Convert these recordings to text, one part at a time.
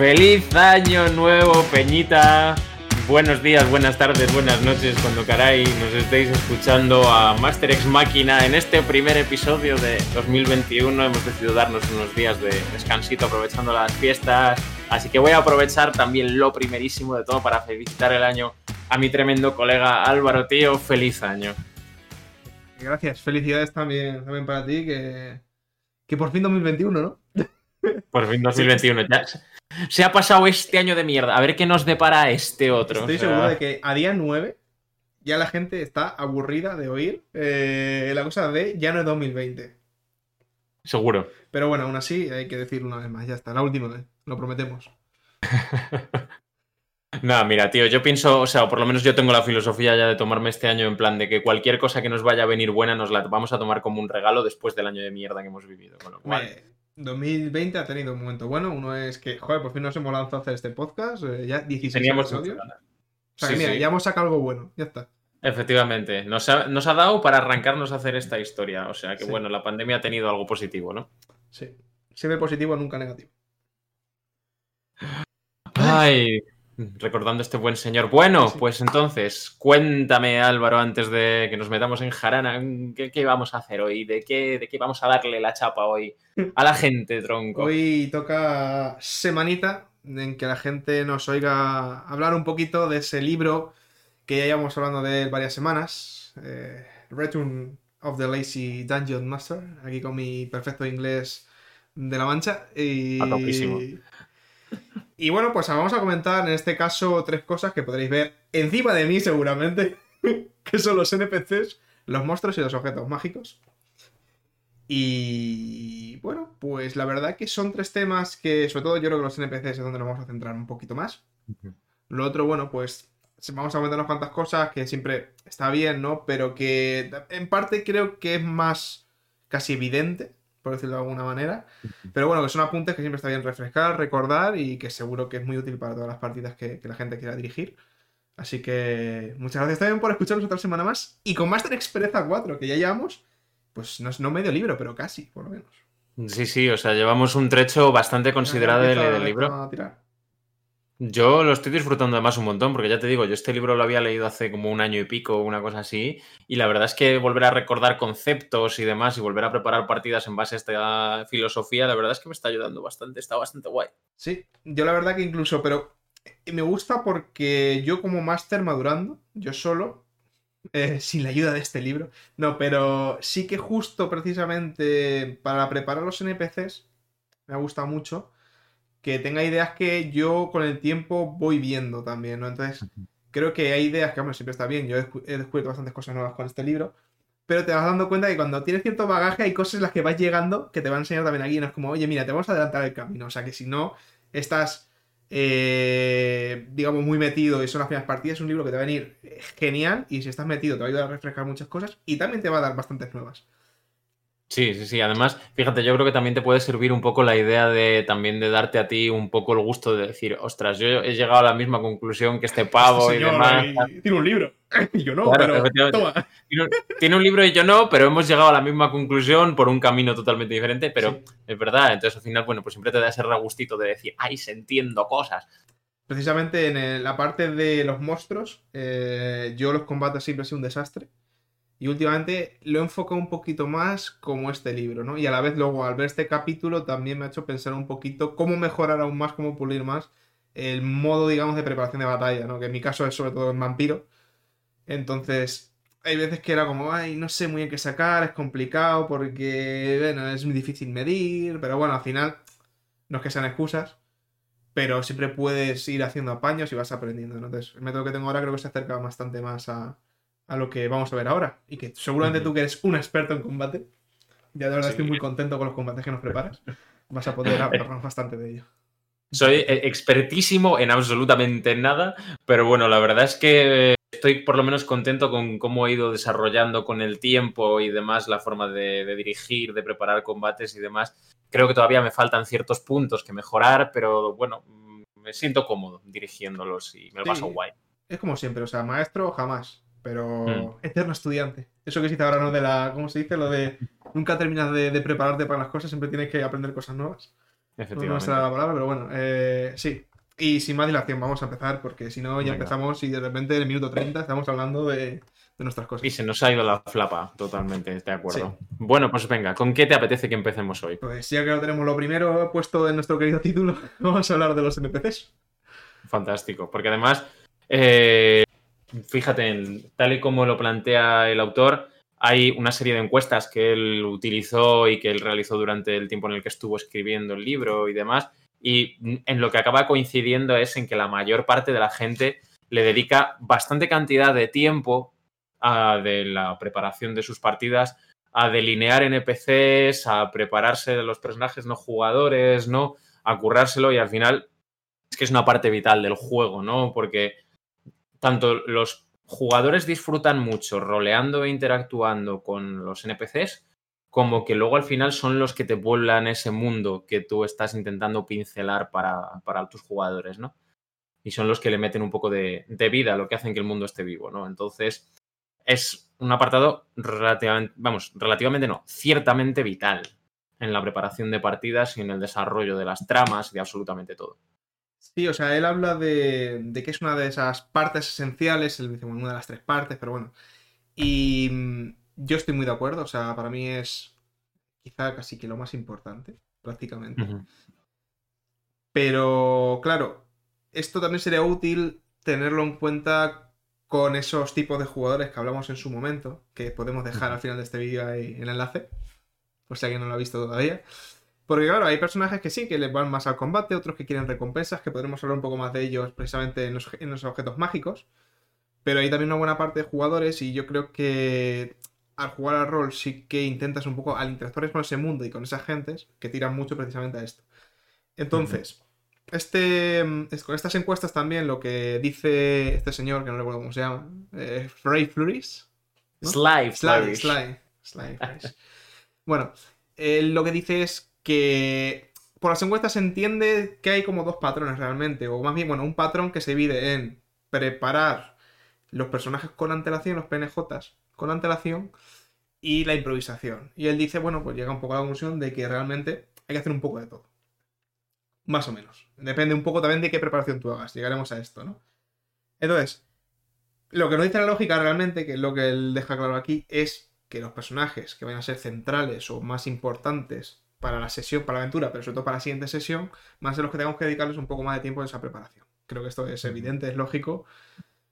Feliz año nuevo, Peñita. Buenos días, buenas tardes, buenas noches, cuando caray nos estéis escuchando a Master X Máquina en este primer episodio de 2021. Hemos decidido darnos unos días de descansito aprovechando las fiestas, así que voy a aprovechar también lo primerísimo de todo para felicitar el año a mi tremendo colega Álvaro Tío. Feliz año. Gracias, felicidades también, también para ti, que, que por fin 2021, ¿no? Por fin 2021, ya. Se ha pasado este año de mierda. A ver qué nos depara este otro. Estoy seguro de que a día 9 ya la gente está aburrida de oír eh, la cosa de ya no es 2020. Seguro. Pero bueno, aún así hay que decirlo una vez más. Ya está, la última vez. Lo prometemos. No, mira, tío, yo pienso, o sea, por lo menos yo tengo la filosofía ya de tomarme este año en plan de que cualquier cosa que nos vaya a venir buena nos la vamos a tomar como un regalo después del año de mierda que hemos vivido. Con lo cual... 2020 ha tenido un momento bueno. Uno es que, joder, por fin nos hemos lanzado a hacer este podcast. Eh, ya 16 Teníamos episodios. O sea, que mira, ya hemos sacado algo bueno. Ya está. Efectivamente, nos ha, nos ha, dado para arrancarnos a hacer esta historia. O sea que, Sí. bueno, la pandemia ha tenido algo positivo, ¿no? Sí. Siempre positivo, nunca negativo. Ay, recordando a este buen señor. Bueno, Sí, pues entonces, cuéntame, Álvaro, antes de que nos metamos en jarana, ¿qué, qué vamos a hacer hoy? ¿De qué, ¿De qué vamos a darle la chapa hoy a la gente, tronco? Hoy toca semanita en que la gente nos oiga hablar un poquito de ese libro que ya llevamos hablando de él varias semanas. eh, Return of the Lazy Dungeon Master. Aquí con mi perfecto inglés de la mancha. Y... A. Y bueno, pues vamos a comentar en este caso tres cosas que podréis ver encima de mí seguramente, que son los NPCs, los monstruos y los objetos mágicos. Y bueno, pues la verdad que son tres temas que sobre todo yo creo que los NPCs es donde nos vamos a centrar un poquito más. Lo otro, bueno, pues vamos a comentar unas cuantas cosas que siempre está bien, ¿no? Pero que en parte creo que es más casi evidente, por decirlo de alguna manera. Pero bueno, que son apuntes que siempre está bien refrescar, recordar y que seguro que es muy útil para todas las partidas que, que la gente quiera dirigir. Así que muchas gracias también por escucharnos otra semana más. Y con Master Expreza 4, que ya llevamos, pues no es no medio libro, pero casi, por lo menos. Sí, sí, o sea, llevamos un trecho bastante considerable Empieza- del libro. empieza a tirar. Yo lo estoy disfrutando además un montón, porque ya te digo, yo este libro lo había leído hace como un año y pico, una cosa así, y la verdad es que volver a recordar conceptos y demás y volver a preparar partidas en base a esta filosofía, la verdad es que me está ayudando bastante, está bastante guay. Sí, yo la verdad que incluso, pero me gusta porque yo como máster madurando, yo solo, eh, sin la ayuda de este libro, no, pero sí que justo precisamente para preparar los NPCs, me ha gustado mucho que tenga ideas que yo con el tiempo voy viendo también, ¿no? Entonces, creo que hay ideas que, hombre, siempre está bien, yo he, descu- he descubierto bastantes cosas nuevas con este libro, pero te vas dando cuenta que cuando tienes cierto bagaje hay cosas en las que vas llegando que te van a enseñar también aquí, no es como, oye, mira, te vamos a adelantar el camino, o sea que si no estás, eh, digamos, muy metido y son las primeras partidas, es un libro que te va a venir eh, genial y si estás metido te va a ayudar a refrescar muchas cosas y también te va a dar bastantes nuevas. Sí, sí, sí. Además, fíjate, yo creo que también te puede servir un poco la idea de también de darte a ti un poco el gusto de decir, ostras, yo he llegado a la misma conclusión que este pavo Este y demás. tiene un libro y yo no, Claro, pero toma. Tiene un, libro y yo no, pero hemos llegado a la misma conclusión por un camino totalmente diferente, pero Sí. es verdad. Entonces, al final, bueno, pues siempre te da ese regustito de decir, ay, se entiendo cosas. Precisamente en la parte de los monstruos, eh, yo los combates siempre he sido un desastre. Y últimamente lo he enfocado un poquito más como este libro, ¿no? Y a la vez luego al ver este capítulo también me ha hecho pensar un poquito cómo mejorar aún más, cómo pulir más el modo, digamos, de preparación de batalla, ¿no? Que en mi caso es sobre todo en vampiro. Entonces, hay veces que era como, ay, no sé muy bien qué sacar, es complicado porque, bueno, es muy difícil medir, pero bueno, al final no es que sean excusas pero siempre puedes ir haciendo apaños y vas aprendiendo. ¿no? Entonces, el método que tengo ahora creo que se acerca bastante más a, a lo que vamos a ver ahora. Y que seguramente tú que eres un experto en combate, ya de verdad Sí. estoy muy contento con los combates que nos preparas. Vas a poder hablarnos bastante de ello. Soy eh, expertísimo en absolutamente nada, pero bueno, la verdad es que estoy por lo menos contento con cómo he ido desarrollando con el tiempo y demás la forma de, de dirigir, de preparar combates y demás. Creo que todavía me faltan ciertos puntos que mejorar, pero bueno, me siento cómodo dirigiéndolos y me lo Sí. paso guay. Es como siempre, o sea, maestro jamás, pero Mm. eterno estudiante. Eso que se dice ahora, ¿no? De la, ¿cómo se dice? Lo de nunca terminas de, de prepararte para las cosas, siempre tienes que aprender cosas nuevas. No me la palabra, pero bueno, eh, sí. Y sin más dilación, vamos a empezar, porque si no, ya empezamos y de repente en el minuto 30 estamos hablando de, nuestras cosas. Y se nos ha ido la flapa, totalmente, de acuerdo. Bueno, pues venga, ¿con qué te apetece que empecemos hoy? Pues ya que lo tenemos lo primero puesto en nuestro querido título, vamos a hablar de los NPCs. Fantástico, porque además, eh, fíjate, tal y como lo plantea el autor, hay una serie de encuestas que él utilizó y que él realizó durante el tiempo en el que estuvo escribiendo el libro y demás, y en lo que acaba coincidiendo es en que la mayor parte de la gente le dedica bastante cantidad de tiempo a de la preparación de sus partidas, a delinear NPCs, a prepararse de los personajes no jugadores, ¿no? A currárselo y al final es que es una parte vital del juego, ¿no? Porque tanto los jugadores disfrutan mucho roleando e interactuando con los NPCs, como que luego al final son los que te vuelan ese mundo que tú estás intentando pincelar para, para tus jugadores, ¿no? Y son los que le meten un poco de, de, vida, lo que hacen que el mundo esté vivo, ¿no? Entonces, es un apartado relativamente, vamos, relativamente no, ciertamente vital en la preparación de partidas y en el desarrollo de las tramas y de absolutamente todo. Sí, o sea, él habla de, que es una de esas partes esenciales, él dice una de las tres partes, pero bueno. Y mm, yo estoy muy de acuerdo, o sea, para mí es quizá casi que lo más importante, prácticamente. Pero, claro, esto también sería útil tenerlo en cuenta con esos tipos de jugadores que hablamos en su momento, que podemos dejar al final de este vídeo ahí el enlace, por si alguien no lo ha visto todavía. Porque claro, hay personajes que sí, que les van más al combate, otros que quieren recompensas, que podremos hablar un poco más de ellos precisamente en los, objetos mágicos. Pero hay también una buena parte de jugadores y yo creo que al jugar al rol sí que intentas un poco al interactuar con ese mundo y con esas gentes que tiran mucho precisamente a esto. Entonces, este, con estas encuestas también lo que dice este señor, que no recuerdo cómo se llama, eh, Ray Flores. Sly, Sly, Sly, Sly, Bueno, lo que dice es que por las encuestas se entiende que hay como dos patrones realmente, o más bien, bueno, un patrón que se divide en preparar los personajes con antelación, los PNJs con antelación, y la improvisación. Y él dice, bueno, pues llega un poco a la conclusión de que realmente hay que hacer un poco de todo. Más o menos. Depende un poco también de qué preparación tú hagas. Llegaremos a esto, ¿no? Entonces, lo que nos dice la lógica realmente, que es lo que él deja claro aquí, es que los personajes que van a ser centrales o más importantes para la sesión, para la aventura, pero sobre todo para la siguiente sesión, a ser los que tengamos que dedicarles un poco más de tiempo en esa preparación. Creo que esto es evidente, es lógico.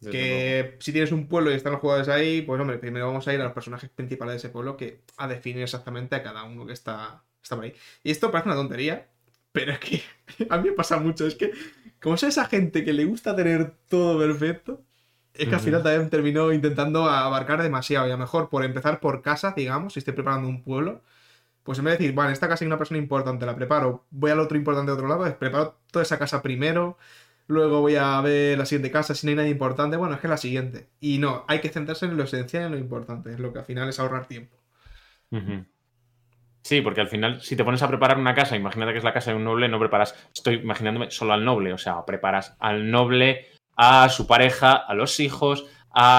que si tienes un pueblo y están los jugadores ahí, pues hombre, primero vamos a ir a los personajes principales de ese pueblo que a definir exactamente a cada uno que está, está por ahí. Y esto parece una tontería, pero es que a mí me pasa mucho. Es que, como es esa gente que le gusta tener todo perfecto, es que al final también terminó intentando abarcar demasiado. Y a lo mejor por empezar por casa, digamos, si estoy preparando un pueblo, pues en vez de decir, bueno, esta casa hay una persona importante, la preparo, voy al otro importante de otro lado, pues preparo toda esa casa primero, luego voy a ver la siguiente casa, si no hay nada importante, bueno, es que es la siguiente. Y no, hay que centrarse en lo esencial y en lo importante, es lo que al final es ahorrar tiempo. Sí, porque al final, si te pones a preparar una casa, imagínate que es la casa de un noble, no preparas, estoy imaginándome solo al noble, o sea, preparas al noble, a su pareja, a los hijos, a,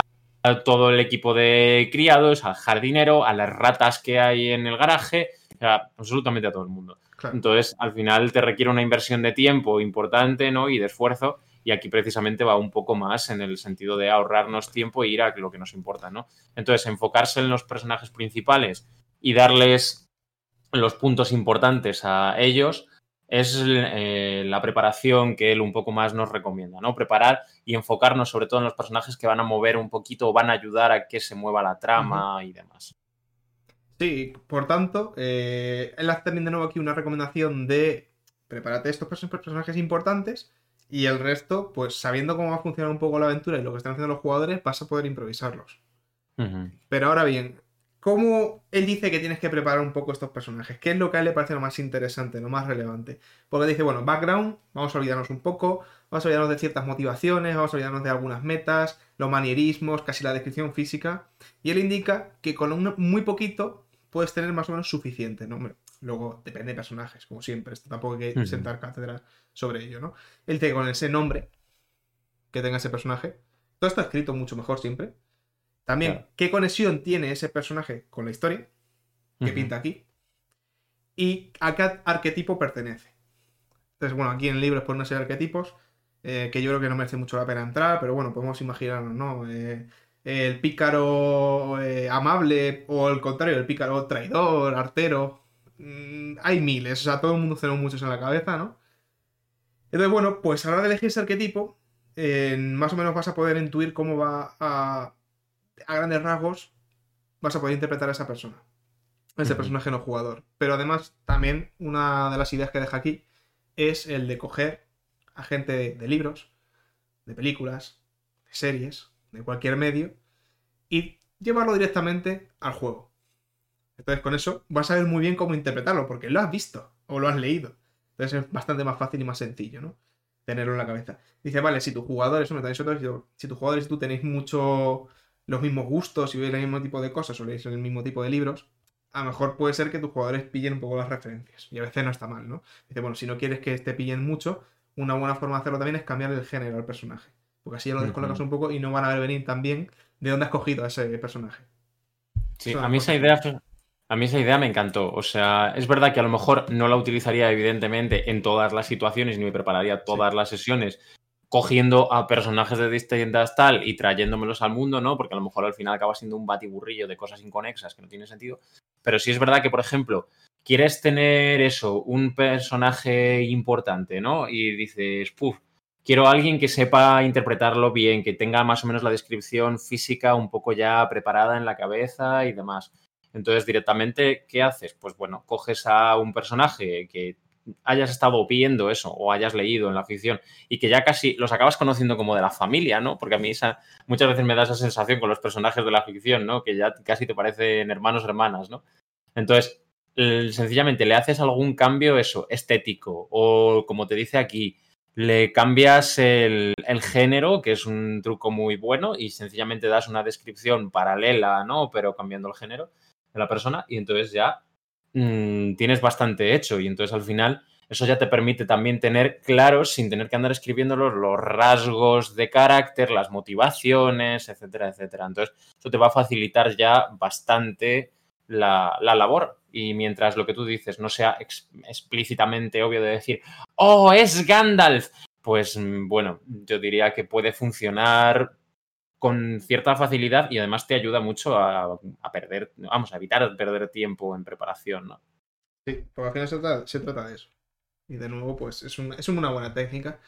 todo el equipo de criados, al jardinero, a las ratas que hay en el garaje, absolutamente a todo el mundo. Entonces, al final te requiere una inversión de tiempo importante, ¿no? Y de esfuerzo. Y aquí precisamente va un poco más en el sentido de ahorrarnos tiempo e ir a lo que nos importa, ¿no? Entonces, enfocarse en los personajes principales y darles los puntos importantes a ellos es eh, la preparación que él un poco más nos recomienda, ¿no? Preparar y enfocarnos sobre todo en los personajes que van a mover un poquito o van a ayudar a que se mueva la trama y demás. Sí, por tanto, eh, él hace también de nuevo aquí una recomendación de prepárate estos personajes importantes y el resto, pues sabiendo cómo va a funcionar un poco la aventura y lo que están haciendo los jugadores, vas a poder improvisarlos. Pero ahora bien, ¿Cómo él dice que tienes que preparar un poco estos personajes? ¿Qué es lo que a él le parece lo más interesante, lo más relevante? Porque dice, bueno, background, vamos a olvidarnos un poco, vamos a olvidarnos de ciertas motivaciones, vamos a olvidarnos de algunas metas, los manierismos, casi la descripción física. Y él indica que con un, muy poquito puedes tener más o menos suficiente, ¿no? Luego depende de personajes, como siempre, esto tampoco hay que sentar cátedra sobre ello, ¿no? Él que con ese nombre que tenga ese personaje, todo está escrito mucho mejor siempre también, ¿qué conexión tiene ese personaje con la historia que pinta aquí? ¿Y a qué arquetipo pertenece? Entonces, bueno, aquí en el libro es por una serie de arquetipos eh, que yo creo que no merece mucho la pena entrar, pero bueno, podemos imaginarnos, ¿no? Eh, el pícaro eh, amable o al contrario, el pícaro traidor, artero. Mm, hay miles, o sea, todo el mundo tenemos muchos en la cabeza, ¿no? Entonces, bueno, pues a la hora de elegir ese arquetipo, más o menos vas a poder intuir cómo va a, a grandes rasgos, vas a poder interpretar a esa persona, ese personaje no jugador. Pero además, también una de las ideas que deja aquí es el de coger a gente de, libros, de películas, de series, de cualquier medio, y llevarlo directamente al juego. Entonces con eso vas a ver muy bien cómo interpretarlo, porque lo has visto o lo has leído. Entonces es bastante más fácil y más sencillo, ¿no? Tenerlo en la cabeza. Dice, vale, si tus jugadores, si tus jugadores y tú tenéis mucho los mismos gustos y veis el mismo tipo de cosas o leéis el mismo tipo de libros, a lo mejor puede ser que tus jugadores pillen un poco las referencias. Y a veces no está mal, ¿no? Dice, bueno, si no quieres que te pillen mucho, una buena forma de hacerlo también es cambiar el género al personaje. Porque así ya lo descolocas un poco y no van a ver venir también de dónde has cogido a ese personaje. Sí, a mí esa idea. A mí esa idea me encantó. O sea, es verdad que a lo mejor no la utilizaría, evidentemente, en todas las situaciones, ni me prepararía todas las sesiones cogiendo a personajes de distintas tal y trayéndomelos al mundo, ¿no? Porque a lo mejor al final acaba siendo un batiburrillo de cosas inconexas que no tiene sentido. Pero sí es verdad que, por ejemplo, quieres tener eso, un personaje importante, ¿no? Y dices, puf, quiero a alguien que sepa interpretarlo bien, que tenga más o menos la descripción física un poco ya preparada en la cabeza y demás. Entonces, directamente, ¿qué haces? Pues bueno, coges a un personaje que hayas estado viendo eso o hayas leído en la ficción y que ya casi los acabas conociendo como de la familia, ¿no? Porque a mí esa, muchas veces me da esa sensación con los personajes de la ficción, ¿no? Que ya casi te parecen hermanos, hermanas, ¿no? Entonces, sencillamente le haces algún cambio, eso, estético, o como te dice aquí, le cambias el, género, que es un truco muy bueno, y sencillamente das una descripción paralela, ¿no? Pero cambiando el género de la persona, y entonces ya mm, tienes bastante hecho, y entonces al final eso ya te permite también tener claros, sin tener que andar escribiéndolos, los rasgos de carácter, las motivaciones, etcétera, etcétera. Entonces, eso te va a facilitar ya bastante la, labor. Y mientras lo que tú dices no sea explícitamente obvio de decir, oh, es Gandalf, pues mm, bueno, yo diría que puede funcionar con cierta facilidad y además te ayuda mucho a, perder, vamos, a evitar perder tiempo en preparación, ¿no? Sí, porque al final se trata, de eso. Y de nuevo, pues es, es una buena técnica.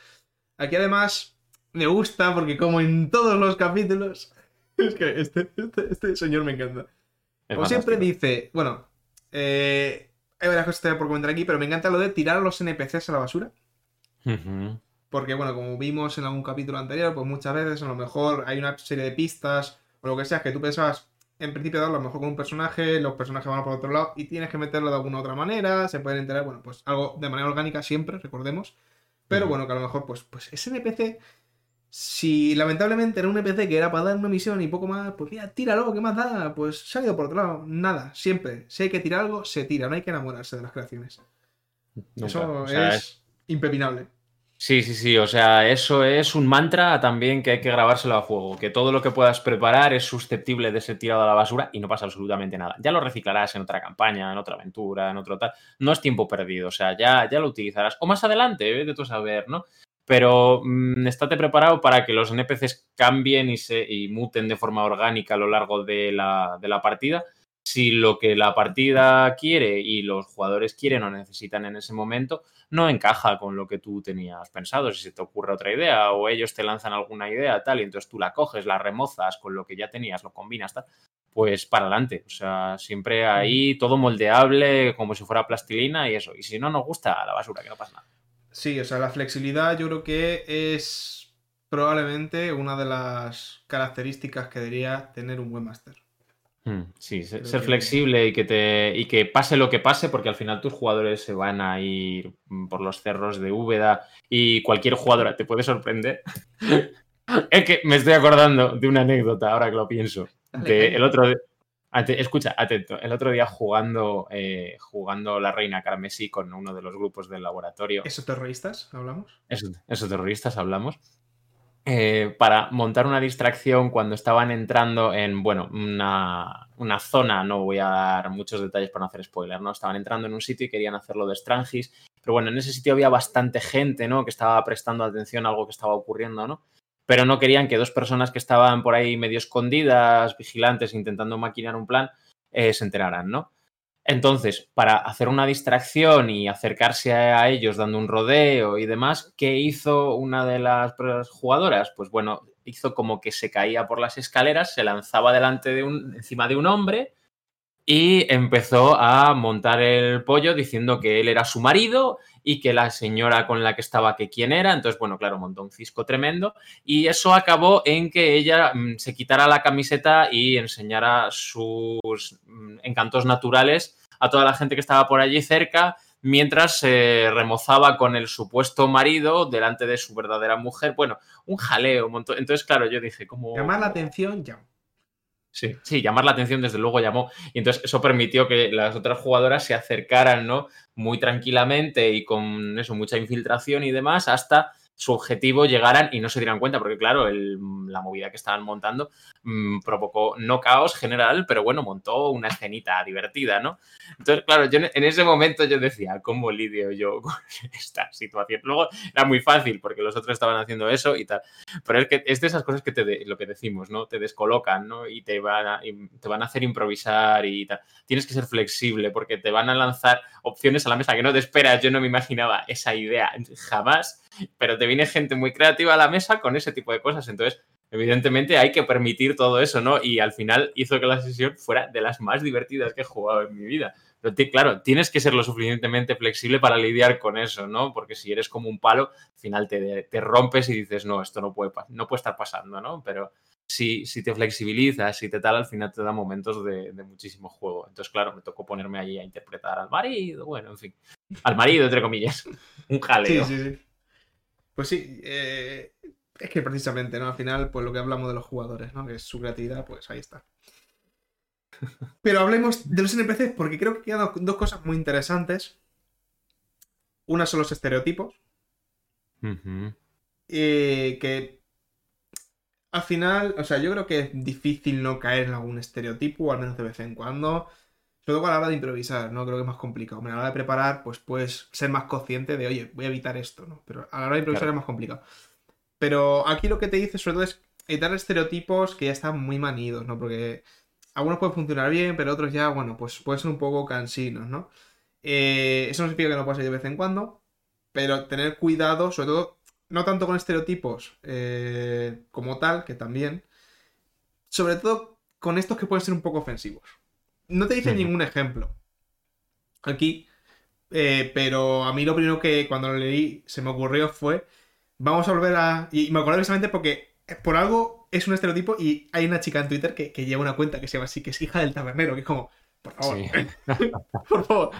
Aquí además me gusta porque como en todos los capítulos, es que este, este, este señor me encanta. Como siempre dice, bueno, eh, hay varias cosas por comentar aquí, pero me encanta lo de tirar a los NPCs a la basura. Porque, bueno, como vimos en algún capítulo anterior, pues muchas veces a lo mejor hay una serie de pistas o lo que sea que tú pensabas en principio darlo a lo mejor con un personaje, los personajes van por otro lado y tienes que meterlo de alguna otra manera, se pueden enterar, bueno, pues algo de manera orgánica siempre, recordemos. Pero bueno, que a lo mejor, pues, pues ese NPC si lamentablemente era un NPC que era para dar una misión y poco más, pues mira, tíralo, ¿qué más da? Pues se ha ido por otro lado. Nada, siempre. Si hay que tirar algo, se tira. No hay que enamorarse de las creaciones. eso es, impepinable. Sí, sí, sí. O sea, eso es un mantra también que hay que grabárselo a fuego. Que todo lo que puedas preparar es susceptible de ser tirado a la basura y no pasa absolutamente nada. Ya lo reciclarás en otra campaña, en otra aventura, en otro tal. No es tiempo perdido. O sea, ya, ya lo utilizarás. O más adelante, de tu saber, ¿no? Pero mm, estate preparado para que los NPCs cambien y, se, y muten de forma orgánica a lo largo de la, de la partida. Si lo que la partida quiere y los jugadores quieren o necesitan en ese momento no encaja con lo que tú tenías pensado, si se te ocurre otra idea o ellos te lanzan alguna idea tal y entonces tú la coges, la remozas con lo que ya tenías, lo combinas tal, pues para adelante. O sea, siempre ahí todo moldeable como si fuera plastilina y eso. Y si no nos gusta, a la basura, que no pasa nada. Sí, o sea, la flexibilidad yo creo que es probablemente una de las características que debería tener un buen máster. Hmm, sí, ser, flexible y que te y que pase lo que pase, porque al final tus jugadores se van a ir por los cerros de Úbeda y cualquier jugadora te puede sorprender. es que me estoy acordando de una anécdota ahora que lo pienso. De el otro escucha, atento. El otro día jugando, eh, jugando la reina Carmesí con uno de los grupos del laboratorio. ¿Esos terroristas hablamos? Esos, terroristas hablamos. Eh, para montar una distracción cuando estaban entrando en, bueno, una, una, zona, no voy a dar muchos detalles para no hacer spoiler, ¿no? Estaban entrando en un sitio y querían hacerlo de Strangis Pero bueno, en ese sitio había bastante gente, ¿no? Que estaba prestando atención a algo que estaba ocurriendo, ¿no? Pero no querían que dos personas que estaban por ahí medio escondidas, vigilantes, intentando maquinar un plan, eh, se enteraran, ¿no? Entonces, para hacer una distracción y acercarse a ellos dando un rodeo y demás, ¿qué hizo una de las jugadoras? Pues bueno, hizo como que se caía por las escaleras, se lanzaba delante de un, encima de un hombre y empezó a montar el pollo diciendo que él era su marido y que la señora con la que estaba que quién era. Entonces, bueno, claro, montó un cisco tremendo y eso acabó en que ella mm, se quitara la camiseta y enseñara sus mm, encantos naturales a toda la gente que estaba por allí cerca mientras se remozaba con el supuesto marido delante de su verdadera mujer. Bueno, un jaleo, un montón. Entonces, claro, yo dije, como... Llamar la atención, ya. Sí, sí, llamar la atención desde luego llamó. Y entonces eso permitió que las otras jugadoras se acercaran, ¿no? Muy tranquilamente y con eso, mucha infiltración y demás, hasta su objetivo llegaran y no se dieran cuenta, porque claro, la movida que estaban montando mmm, provocó no caos general, pero bueno, montó una escenita divertida, ¿no? Entonces, claro, yo en ese momento yo decía, ¿cómo lidio yo con esta situación? Luego era muy fácil, porque los otros estaban haciendo eso y tal, pero es que es de esas cosas que te, lo que decimos, ¿no? Te descolocan, ¿no? Y te van, a, y te van a hacer improvisar y tal. Tienes que ser flexible, porque te van a lanzar opciones a la mesa que no te esperas. Yo no me imaginaba esa idea jamás pero te viene gente muy creativa a la mesa con ese tipo de cosas. Entonces, evidentemente hay que permitir todo eso, ¿no? Y al final hizo que la sesión fuera de las más divertidas que he jugado en mi vida. Pero claro, tienes que ser lo suficientemente flexible para lidiar con eso, ¿no? Porque si eres como un palo, al final te, te rompes y dices, no, esto no puede, no puede estar pasando, ¿no? Pero si, si te flexibilizas, si te tal, al final te da momentos de, muchísimo juego. Entonces, claro, me tocó ponerme allí a interpretar al marido, bueno, en fin, al marido, entre comillas, un jaleo. Sí, sí, sí. Pues sí, eh, es que precisamente, ¿no? Al final, pues lo que hablamos de los jugadores, ¿no? Que es su creatividad, pues ahí está. Pero hablemos de los NPCs porque creo que quedan dos cosas muy interesantes. Una son los estereotipos. Eh, que al final, o sea, yo creo que es difícil no caer en algún estereotipo, al menos de vez en cuando. Sobre todo a la hora de improvisar, ¿no? Creo que es más complicado. a la hora de preparar, pues puedes ser más consciente de, oye, voy a evitar esto, ¿no? Pero a la hora de improvisar es más complicado. Pero aquí lo que te dice sobre todo es evitar estereotipos que ya están muy manidos, ¿no? Porque algunos pueden funcionar bien, pero otros ya, bueno, pues pueden ser un poco cansinos, ¿no? Eh, eso no significa que no pase de vez en cuando, pero tener cuidado, sobre todo, no tanto con estereotipos eh, como tal, que también, sobre todo con estos que pueden ser un poco ofensivos. No te dice ningún ejemplo aquí, eh, pero a mí lo primero que cuando lo leí se me ocurrió fue, vamos a volver a... Y me acuerdo precisamente porque por algo es un estereotipo y hay una chica en Twitter que, lleva una cuenta que se llama así, que es hija del tabernero, que es como, por favor, por favor.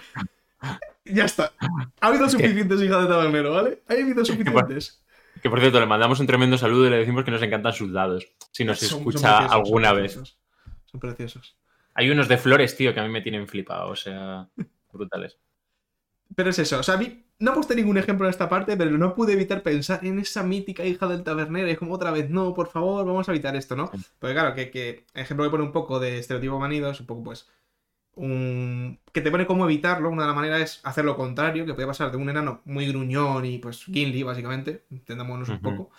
Ya está. Ha habido suficientes hijas de tabernero, ¿vale? Ha habido suficientes. Que por cierto, le mandamos un tremendo saludo y le decimos que nos encantan sus dados. Si nos escucha alguna vez. Son preciosos. Hay unos de flores, tío, que a mí me tienen flipado, o sea, brutales. Pero es eso, o sea, a mí no puse ningún ejemplo en esta parte, pero no pude evitar pensar en esa mítica hija del tabernero. Es como otra vez, no, por favor, vamos a evitar esto, ¿no? Porque claro, que, que ejemplo que pone un poco de estereotipo manido es un poco, pues, un... que te pone cómo evitarlo. Una de las maneras es hacer lo contrario, que puede pasar de un enano muy gruñón y, pues, Gimli, básicamente, entendámonos un poco,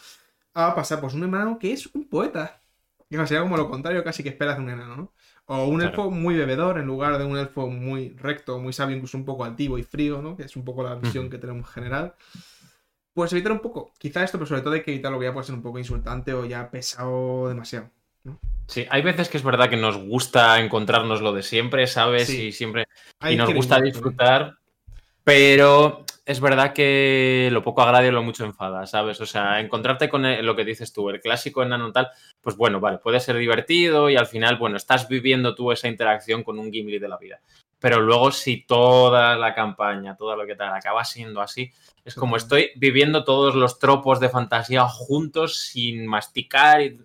a pasar, pues, un enano que es un poeta. Que sería como lo contrario casi que esperas de un enano, ¿no? O un elfo muy bebedor en lugar de un elfo muy recto, muy sabio, incluso un poco altivo y frío, ¿no? Que es un poco la visión que tenemos en general. Pues evitar un poco, quizá esto, pero sobre todo hay que evitar lo que ya puede ser un poco insultante o ya pesado demasiado. ¿no? Sí, hay veces que es verdad que nos gusta encontrarnos lo de siempre, ¿sabes? Y siempre. y nos gusta disfrutar, pero es verdad que lo poco agrada y lo mucho enfada, ¿sabes? O sea, encontrarte con lo que dices tú, el clásico enano tal, pues bueno, vale, puede ser divertido y al final, bueno, estás viviendo tú esa interacción con un Gimli de la vida. Pero luego si toda la campaña, todo lo que tal, acaba siendo así, es como estoy viviendo todos los tropos de fantasía juntos sin masticar y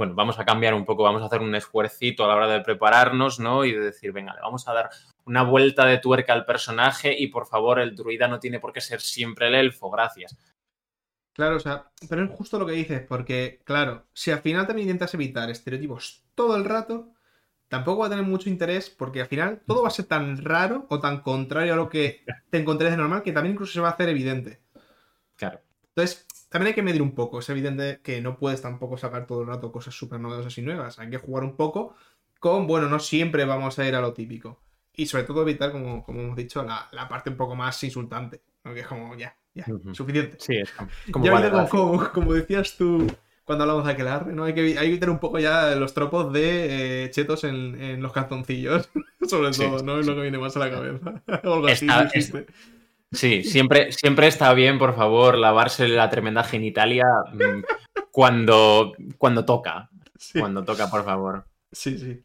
bueno, vamos a cambiar un poco, vamos a hacer un esfuercito a la hora de prepararnos, ¿no? Y de decir, venga, le vamos a dar una vuelta de tuerca al personaje y por favor, el druida no tiene por qué ser siempre el elfo, gracias. Claro, o sea, pero es justo lo que dices, porque, claro, si al final también intentas evitar estereotipos todo el rato, tampoco va a tener mucho interés porque al final todo va a ser tan raro o tan contrario a lo que te encontré de normal que también incluso se va a hacer evidente. Claro. Entonces, también hay que medir un poco. Es evidente que no puedes tampoco sacar todo el rato cosas súper novedosas y nuevas. Hay que jugar un poco con, bueno, no siempre vamos a ir a lo típico. Y sobre todo evitar, como, como hemos dicho, la, la parte un poco más insultante. Que es como, ya, ya, suficiente. Sí, es como, ya como, como, decías tú cuando hablamos de aquelarre, ¿no? Hay que, hay que evitar un poco ya los tropos de eh, chetos en, en, los cartoncillos. Sobre todo, ¿no? Es lo que viene más a la cabeza. o algo así, Sí, siempre, siempre está bien, por favor, lavarse la tremenda genitalia mm, cuando, cuando toca. Cuando toca, por favor. Sí, sí.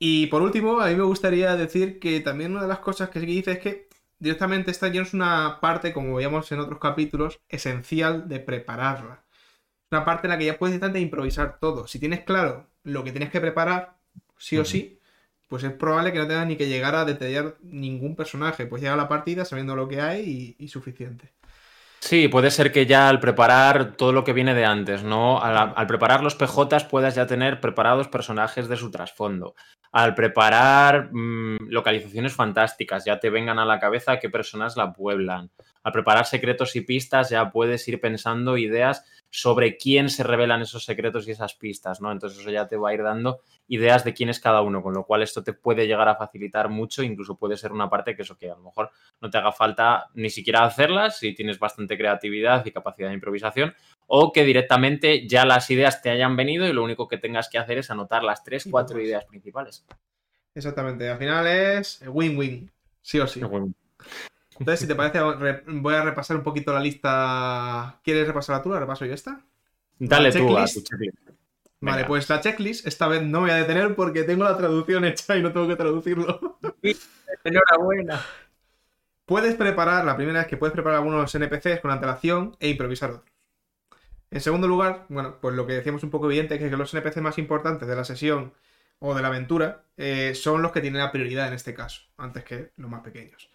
Y por último, a mí me gustaría decir que también una de las cosas que sí que dice es que directamente esta ya es una parte, como veíamos en otros capítulos, esencial de prepararla. Una parte en la que ya puedes directamente improvisar todo. Si tienes claro lo que tienes que preparar, sí o sí, pues es probable que no tengas ni que llegar a detallar ningún personaje. Pues llega la partida sabiendo lo que hay y, suficiente. Sí, puede ser que ya al preparar todo lo que viene de antes, ¿no? Al, preparar los PJs puedas ya tener preparados personajes de su trasfondo. Al preparar mm, localizaciones fantásticas, ya te vengan a la cabeza qué personas la pueblan. Al preparar secretos y pistas, ya puedes ir pensando ideas sobre quién se revelan esos secretos y esas pistas, ¿no? Entonces eso ya te va a ir dando ideas de quién es cada uno, con lo cual esto te puede llegar a facilitar mucho, incluso puede ser una parte que eso que a lo mejor no te haga falta ni siquiera hacerlas si tienes bastante creatividad y capacidad de improvisación, o que directamente ya las ideas te hayan venido y lo único que tengas que hacer es anotar las tres, cuatro ideas principales. Exactamente, al final es win-win, sí o sí. Entonces, si te parece, voy a repasar un poquito la lista. ¿Quieres repasarla tú? ¿La repaso yo esta? Dale tú a tu Vale, pues la checklist esta vez no me voy a detener porque tengo la traducción hecha y no tengo que traducirlo. Enhorabuena. Puedes preparar, la primera es que puedes preparar algunos NPCs con antelación e improvisar otros. En segundo lugar, bueno, pues lo que decíamos un poco evidente es que los NPCs más importantes de la sesión o de la aventura eh, son los que tienen la prioridad en este caso, antes que los más pequeños.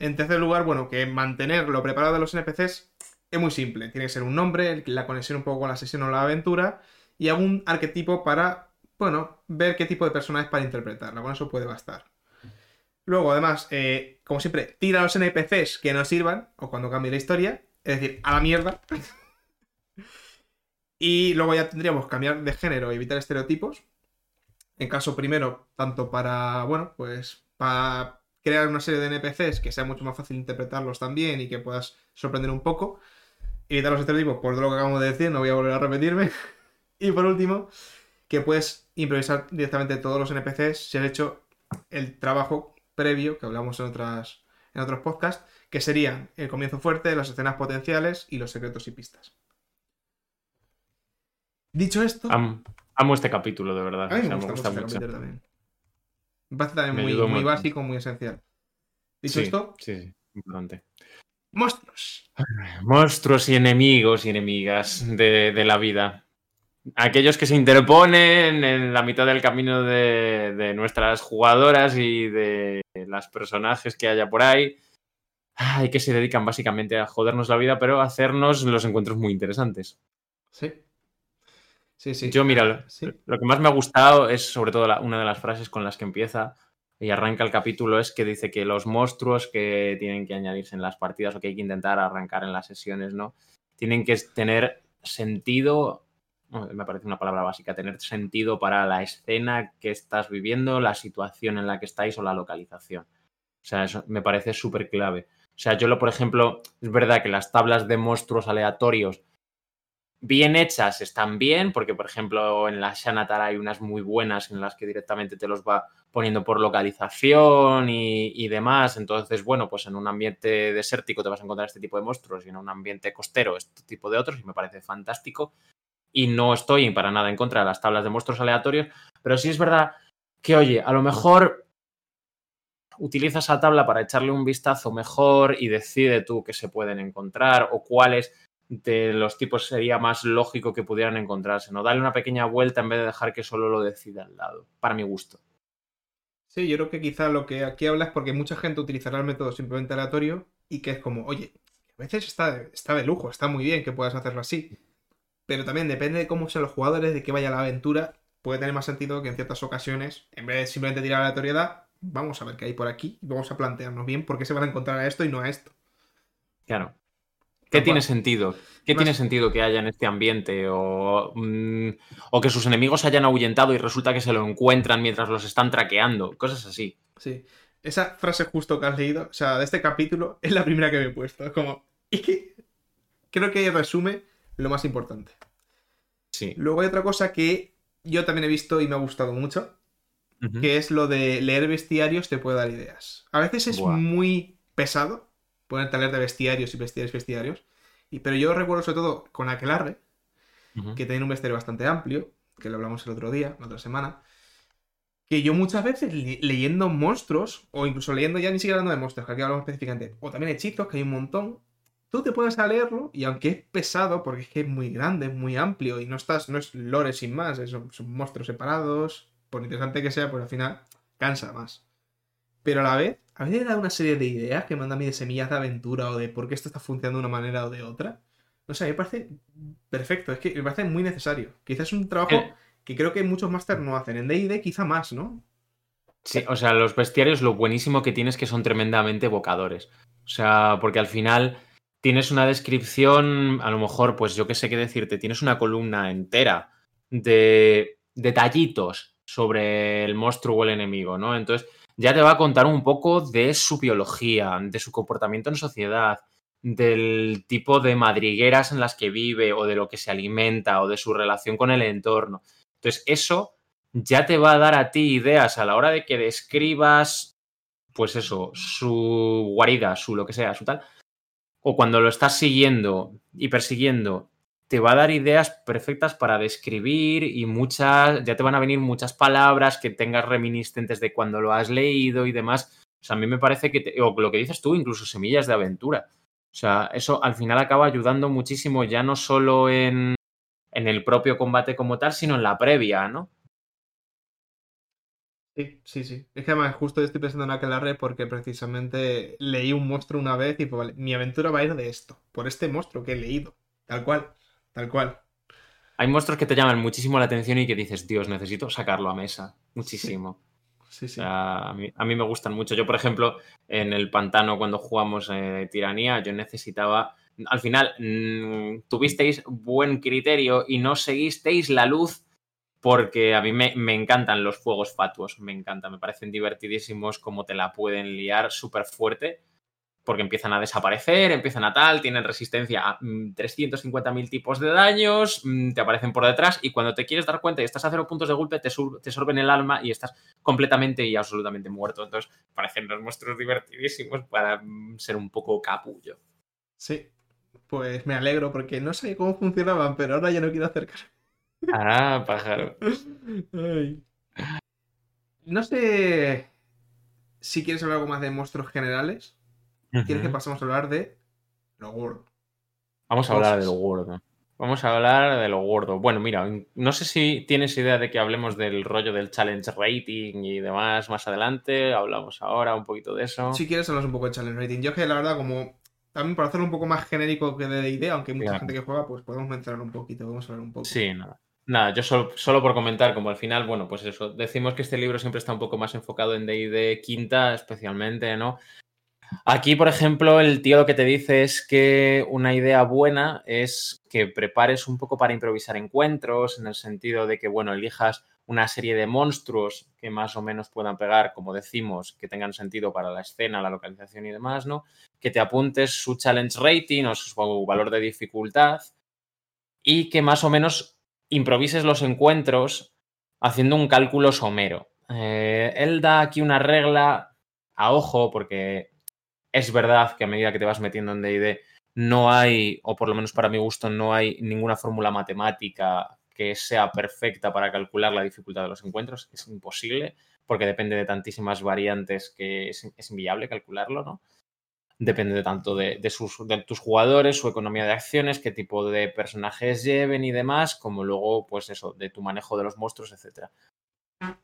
En tercer lugar, bueno, que mantener lo preparado de los NPCs es muy simple. Tiene que ser un nombre, la conexión un poco con la sesión o la aventura y algún arquetipo para, bueno, ver qué tipo de persona es para interpretarla. Con eso puede bastar. Luego, además, eh, como siempre, tira los NPCs que no sirvan o cuando cambie la historia. Es decir, a la mierda. y luego ya tendríamos que cambiar de género y evitar estereotipos. En caso primero, tanto para, bueno, pues para crear una serie de NPCs que sea mucho más fácil interpretarlos también y que puedas sorprender un poco. Evitar los estereotipos por lo que acabamos de decir, no voy a volver a repetirme. y por último, que puedes improvisar directamente todos los NPCs si has hecho el trabajo previo que hablamos en, otras, en otros podcasts, que serían el comienzo fuerte, las escenas potenciales y los secretos y pistas. Dicho esto. amo este capítulo, de verdad. me, gusta, mucho. También. Me parece también muy, básico, muy esencial. ¿Dicho esto? Sí, sí, importante. Monstruos. Monstruos y enemigos y enemigas de, la vida. Aquellos que se interponen en la mitad del camino de, nuestras jugadoras y de las personajes que haya por ahí. Y que se dedican básicamente a jodernos la vida, pero a hacernos los encuentros muy interesantes. Sí. Sí, sí. Yo, mira, lo, que más me ha gustado es sobre todo una de las frases con las que empieza y arranca el capítulo es que dice que los monstruos que tienen que añadirse en las partidas o que hay que intentar arrancar en las sesiones, ¿no? Tienen que tener sentido, me parece una palabra básica, tener sentido para la escena que estás viviendo, la situación en la que estáis o la localización. O sea, eso me parece súper clave. O sea, yo lo, por ejemplo, es verdad que las tablas de monstruos aleatorios bien hechas están bien, porque por ejemplo en la Shanatar hay unas muy buenas en las que directamente te los va poniendo por localización y, demás. Entonces, bueno, pues en un ambiente desértico te vas a encontrar este tipo de monstruos y en un ambiente costero este tipo de otros y me parece fantástico. Y no estoy para nada en contra de las tablas de monstruos aleatorios, pero sí es verdad que, oye, a lo mejor utiliza esa tabla para echarle un vistazo mejor y decide tú qué se pueden encontrar o cuáles de los tipos sería más lógico que pudieran encontrarse, ¿no? Darle una pequeña vuelta en vez de dejar que solo lo decida al lado, para mi gusto. Sí, yo creo que quizá lo que aquí habla es porque mucha gente utilizará el método simplemente aleatorio y que es como, oye, a veces está, está de lujo, está muy bien que puedas hacerlo así, pero también depende de cómo sean los jugadores, de que vaya la aventura, puede tener más sentido que en ciertas ocasiones, en vez de simplemente tirar la aleatoriedad, vamos a ver qué hay por aquí y vamos a plantearnos bien por qué se van a encontrar a esto y no a esto. Claro. ¿Qué tiene sentido? ¿Qué tiene sentido que haya en este ambiente? O, mm, o, que sus enemigos hayan ahuyentado y resulta que se lo encuentran mientras los están traqueando. Cosas así. Sí. Esa frase justo que has leído, o sea, de este capítulo, es la primera que me he puesto. Es como. Es que. Creo que resume lo más importante. Sí. Luego hay otra cosa que yo también he visto y me ha gustado mucho. Que es lo de leer bestiarios te puede dar ideas. A veces es muy pesado ponerte a leer de bestiarios y bestiarios, bestiarios. Y, pero yo recuerdo sobre todo con Aquelarre, que tiene un bestiario bastante amplio, que lo hablamos el otro día, la otra semana, que yo muchas veces leyendo monstruos, o incluso leyendo ya ni siquiera hablando de monstruos, que aquí hablamos específicamente, o también hechizos, que hay un montón, tú te puedes a leerlo y aunque es pesado, porque es que es muy grande, es muy amplio y no estás, no es lore sin más, son, son monstruos separados, por interesante que sea, pues al final cansa más. Pero a la vez, a veces da una serie de ideas que manda a mí de semillas de aventura o de por qué esto está funcionando de una manera o de otra. No sé, me parece perfecto, es que me parece muy necesario. Quizás es un trabajo eh. que creo que muchos máster no hacen. En D&D quizá más, ¿no? Sí, o sea, los bestiarios lo buenísimo que tienes es que son tremendamente evocadores. O sea, porque al final tienes una descripción, a lo mejor, pues yo qué sé qué decirte, tienes una columna entera de detallitos sobre el monstruo o el enemigo, ¿no? Entonces, ya te va a contar un poco de su biología, de su comportamiento en sociedad, del tipo de madrigueras en las que vive o de lo que se alimenta o de su relación con el entorno. Entonces, eso ya te va a dar a ti ideas a la hora de que describas, pues eso, su guarida, su lo que sea, su tal, o cuando lo estás siguiendo y persiguiendo, te va a dar ideas perfectas para describir y muchas, ya te van a venir muchas palabras que tengas reminiscentes de cuando lo has leído y demás. O sea, a mí me parece que, o lo que dices tú, incluso semillas de aventura. O sea, eso al final acaba ayudando muchísimo ya no solo en, en el propio combate como tal, sino en la previa, ¿no? Sí, sí, sí. Es que además justo estoy pensando en Aquelarre porque precisamente leí un monstruo una vez y pues vale, mi aventura va a ir de esto, por este monstruo que he leído, tal cual, tal cual. Hay monstruos que te llaman muchísimo la atención y que dices, Dios, necesito sacarlo a mesa, muchísimo. Sí, sí. a, mí, me gustan mucho. Yo, por ejemplo, en el pantano cuando jugamos eh, Tiranía, yo necesitaba al final mm, tuvisteis buen criterio y no seguisteis la luz porque a mí me, encantan los fuegos fatuos, me encantan, me parecen divertidísimos como te la pueden liar súper fuerte, porque empiezan a desaparecer, empiezan a tal, tienen resistencia a 350.000 mm, tipos de daños, mm, te aparecen por detrás y cuando te quieres dar cuenta y estás a cero puntos de golpe, te, te sorben el alma y estás completamente y absolutamente muerto. Entonces, parecen los monstruos divertidísimos para mm, ser un poco capullo. Sí, pues me alegro porque no sé cómo funcionaban, pero ahora ya no quiero acercar. Ah, pájaro. No sé si quieres hablar algo más de monstruos generales. ¿Quieres que pasemos a hablar de lo gordo? Vamos a hablar de lo gordo. Vamos a hablar de lo gordo. Bueno, mira, no sé si tienes idea de que hablemos del rollo del challenge rating y demás más adelante. Hablamos ahora un poquito de eso. Si quieres, hablas un poco de challenge rating. Yo que la verdad, como también para hacerlo un poco más genérico que de idea, aunque hay mucha gente que juega, pues podemos mencionar un poquito, vamos a hablar un poco. Sí, nada. Nada, yo solo, solo, por comentar, como al final, bueno, pues eso, decimos que este libro siempre está un poco más enfocado en D&D quinta, especialmente, ¿no? Aquí, por ejemplo, el tío lo que te dice es que una idea buena es que prepares un poco para improvisar encuentros, en el sentido de que, bueno, elijas una serie de monstruos que más o menos puedan pegar, como decimos, que tengan sentido para la escena, la localización y demás, ¿no? Que te apuntes su challenge rating o su valor de dificultad y que más o menos improvises los encuentros haciendo un cálculo somero. Eh, él da aquí una regla a ojo porque es verdad que a medida que te vas metiendo en D&D no hay, o por lo menos para mi gusto, no hay ninguna fórmula matemática que sea perfecta para calcular la dificultad de los encuentros. Es imposible porque depende de tantísimas variantes que es, es inviable calcularlo, ¿no? depende de tanto de, sus, de tus jugadores, su economía de acciones, qué tipo de personajes lleven y demás, como luego, pues eso, de tu manejo de los monstruos, etc.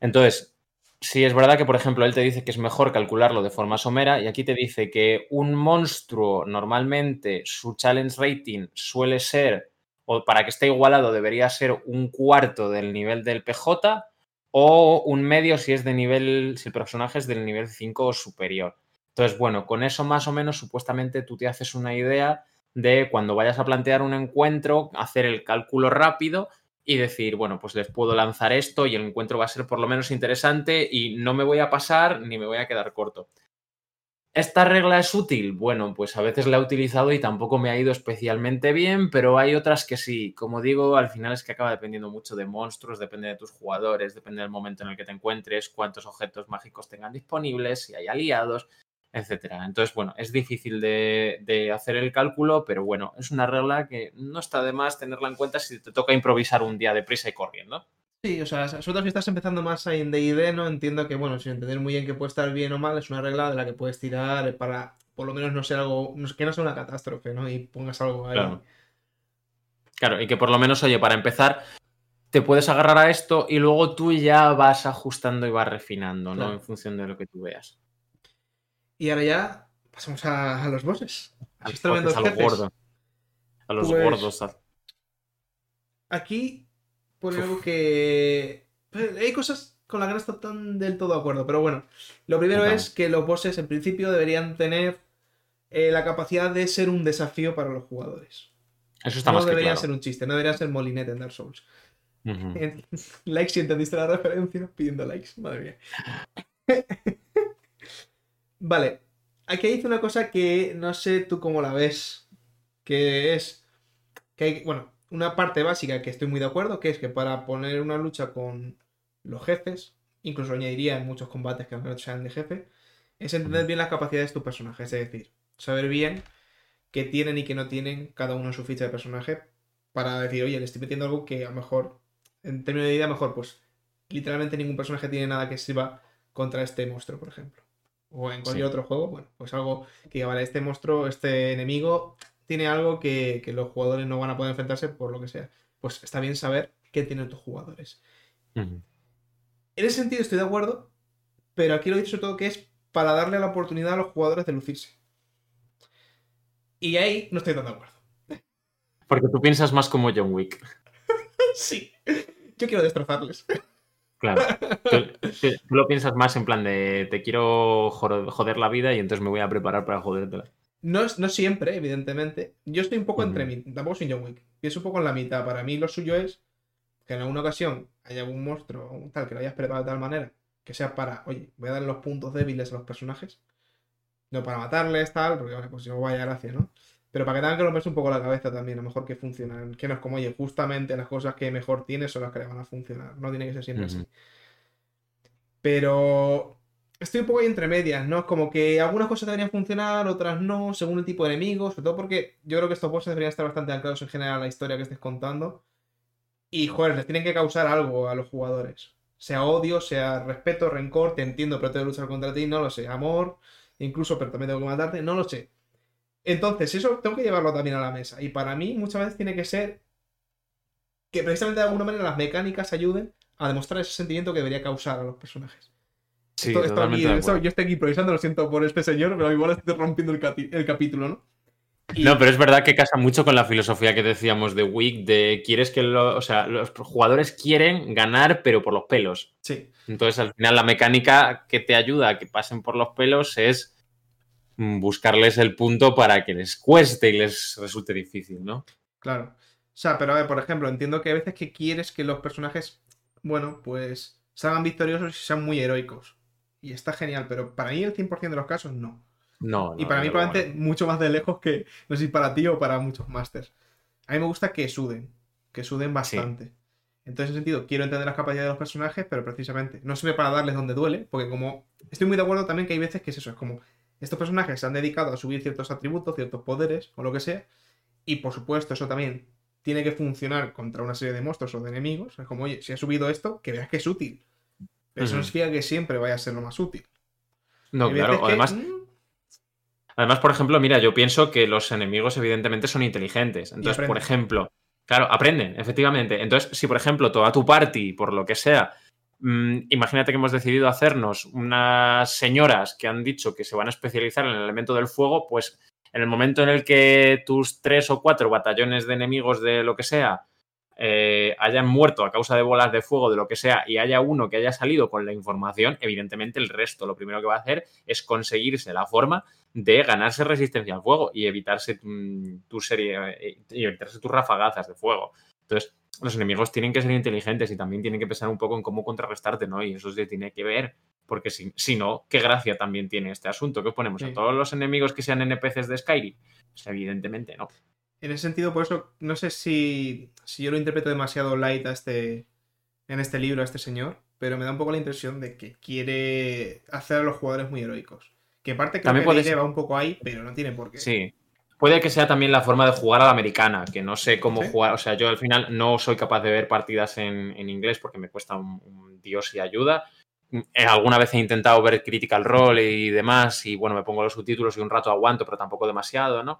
Entonces, sí es verdad que, por ejemplo, él te dice que es mejor calcularlo de forma somera y aquí te dice que un monstruo normalmente su challenge rating suele ser o para que esté igualado debería ser un cuarto del nivel del PJ o un medio si es de nivel, si el personaje es del nivel 5 o superior. Entonces, bueno, con eso más o menos supuestamente tú te haces una idea de cuando vayas a plantear un encuentro, hacer el cálculo rápido y decir, bueno, pues les puedo lanzar esto y el encuentro va a ser por lo menos interesante y no me voy a pasar ni me voy a quedar corto. ¿Esta regla es útil? Bueno, pues a veces la he utilizado y tampoco me ha ido especialmente bien, pero hay otras que sí. Como digo, al final es que acaba dependiendo mucho de monstruos, depende de tus jugadores, depende del momento en el que te encuentres, cuántos objetos mágicos tengan disponibles, si hay aliados, etcétera. Entonces, bueno, es difícil de, hacer el cálculo, pero bueno, es una regla que no está de más tenerla en cuenta si te toca improvisar un día deprisa y corriendo. Sí, o sea, sobre todo si estás empezando más en D&D, no entiendo que, bueno, sin entender muy bien que puede estar bien o mal, es una regla de la que puedes tirar para, por lo menos, no ser algo, que no sea una catástrofe, ¿no? Y pongas algo ahí. Claro. claro, y que por lo menos, oye, para empezar, te puedes agarrar a esto y luego tú ya vas ajustando y vas refinando, ¿no? En función de lo que tú veas. Y ahora ya pasamos a, los bosses. A, los gordos. A los pues gordos. Aquí pone algo que. Pues, hay cosas con las que no estoy tan del todo de acuerdo, pero bueno. Lo primero es que los bosses en principio deberían tener eh, la capacidad de ser un desafío para los jugadores. Eso está no más que debería ser un chiste, no debería ser molinete en Dark Souls. likes si entendiste la referencia, pidiendo likes, madre mía. Vale, aquí dice una cosa que no sé tú cómo la ves, que es que hay, bueno, una parte básica que estoy muy de acuerdo, que es que para poner una lucha con los jefes, incluso añadiría en muchos combates que no sean de jefe, es entender bien las capacidades de tu personaje, es decir, saber bien qué tienen y qué no tienen cada uno en su ficha de personaje para decir, oye, le estoy metiendo algo que a lo mejor, en términos de idea, mejor, pues literalmente ningún personaje tiene nada que sirva contra este monstruo, por ejemplo o en cualquier otro juego, bueno, pues algo que vale, este monstruo, este enemigo tiene algo que, los jugadores no van a poder enfrentarse por lo que sea. Pues está bien saber qué tienen tus jugadores. En ese sentido estoy de acuerdo, pero aquí lo he dicho todo que es para darle la oportunidad a los jugadores de lucirse. Y ahí no estoy tan de acuerdo. Porque tú piensas más como John Wick. sí. Yo quiero destrozarles. Claro. Tú, lo piensas más en plan de te quiero joder la vida y entonces me voy a preparar para jodértela. No, no siempre, evidentemente. Yo estoy un poco entre mí, tampoco soy John Wick. Pienso un poco en la mitad. Para mí lo suyo es que en alguna ocasión haya algún monstruo o tal que lo hayas preparado de tal manera que sea para, oye, voy a dar los puntos débiles a los personajes. No para matarles, tal, porque pues si no vaya gracia, ¿no? Pero para que tengan que romperse un poco la cabeza también, a lo mejor que funcionan. Que no es como, oye, justamente las cosas que mejor tienes son las que le van a funcionar. No tiene que ser siempre así. Pero estoy un poco ahí entre medias, ¿no? Como que algunas cosas deberían funcionar, otras no, según el tipo de enemigos. Sobre todo porque yo creo que estos bosses deberían estar bastante anclados en general a la historia que estés contando. Y, joder, les tienen que causar algo a los jugadores. Sea odio, sea respeto, rencor, te entiendo, pero tengo que luchar contra ti, no lo sé. Amor, incluso, pero también tengo que matarte, no lo sé. Entonces, eso tengo que llevarlo también a la mesa. Y para mí, muchas veces tiene que ser que precisamente de alguna manera las mecánicas ayuden a demostrar ese sentimiento que debería causar a los personajes. Sí, yo estoy aquí improvisando, lo siento por este señor, pero igual estoy rompiendo el, capítulo, ¿no? No, pero es verdad que casa mucho con la filosofía que decíamos de Wick, de quieres que o sea, los jugadores quieren ganar, pero por los pelos. Sí. Entonces, al final, la mecánica que te ayuda a que pasen por los pelos es buscarles el punto para que les cueste y les resulte difícil, ¿no? Claro. O sea, pero a ver, por ejemplo, entiendo que a veces que quieres que los personajes, bueno, pues salgan victoriosos y sean muy heroicos. Y está genial, pero para mí el 100% de los casos no. No, Y para mí probablemente mucho más de lejos que, no sé si para ti o para muchos masters. A mí me gusta que suden, que suden bastante. Entonces, en ese sentido, quiero entender las capacidades de los personajes, pero precisamente no sirve para darles donde duele, porque como estoy muy de acuerdo también que hay veces que es eso, es como estos personajes se han dedicado a subir ciertos atributos, ciertos poderes o lo que sea. Y por supuesto, eso también tiene que funcionar contra una serie de monstruos o de enemigos. Es como, oye, si ha subido esto, que veas que es útil. Pero eso no significa que siempre vaya a ser lo más útil. No, claro. Además, mm. además, por ejemplo, mira, yo pienso que los enemigos evidentemente son inteligentes. Entonces, por ejemplo, claro, aprenden, efectivamente. Entonces, si por ejemplo toda tu party, por lo que sea, Mm, imagínate que hemos decidido hacernos unas señoras que han dicho que se van a especializar en el elemento del fuego, pues En el momento en el que tus tres o cuatro batallones de enemigos de lo que sea eh, hayan muerto a causa de bolas de fuego, de lo que sea, y haya uno que haya salido con la información, evidentemente el resto lo primero que va a hacer es conseguirse la forma de ganarse resistencia al fuego y evitarse tu, serie eh, y evitarse tus rafagazas de fuego. Entonces, los enemigos tienen que ser inteligentes y también tienen que pensar un poco en cómo contrarrestarte, ¿no? Y eso se tiene que ver, porque si, si no, ¿qué gracia también tiene este asunto? ¿Qué ponemos? ¿A todos los enemigos que sean NPCs de Skyrim? Pues evidentemente no. En ese sentido, por eso, no sé si, si yo lo interpreto demasiado light a este, en este libro, a este señor, pero me da un poco la impresión de que quiere hacer a los jugadores muy heroicos. Que parte creo También que va un poco ahí, pero no tiene por qué. Sí. Puede que sea también la forma de jugar a la americana, que no sé cómo jugar. O sea, yo al final no soy capaz de ver partidas en, inglés porque me cuesta un, dios y ayuda. Eh, alguna vez he intentado ver Critical Role y demás, y bueno, me pongo los subtítulos y un rato aguanto, pero tampoco demasiado, ¿no?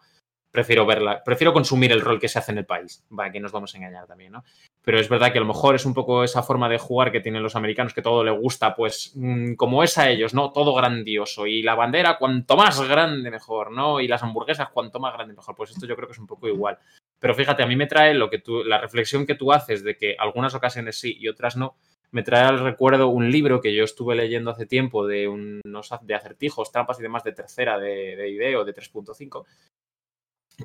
Prefiero verla, prefiero consumir el rol que se hace en el país. Va, que nos vamos a engañar también, ¿no? Pero es verdad que a lo mejor es un poco esa forma de jugar que tienen los americanos, que todo le gusta, pues mm, como es a ellos, ¿no? Todo grandioso. Y la bandera, cuanto más grande, mejor, ¿no? Y las hamburguesas, cuanto más grande, mejor. Pues esto yo creo que es un poco igual. Pero fíjate, a mí me trae lo que tú, la reflexión que tú haces de que algunas ocasiones sí y otras no, me trae al recuerdo un libro que yo estuve leyendo hace tiempo de unos de acertijos, trampas y demás de tercera de, de IDEO de 3.5,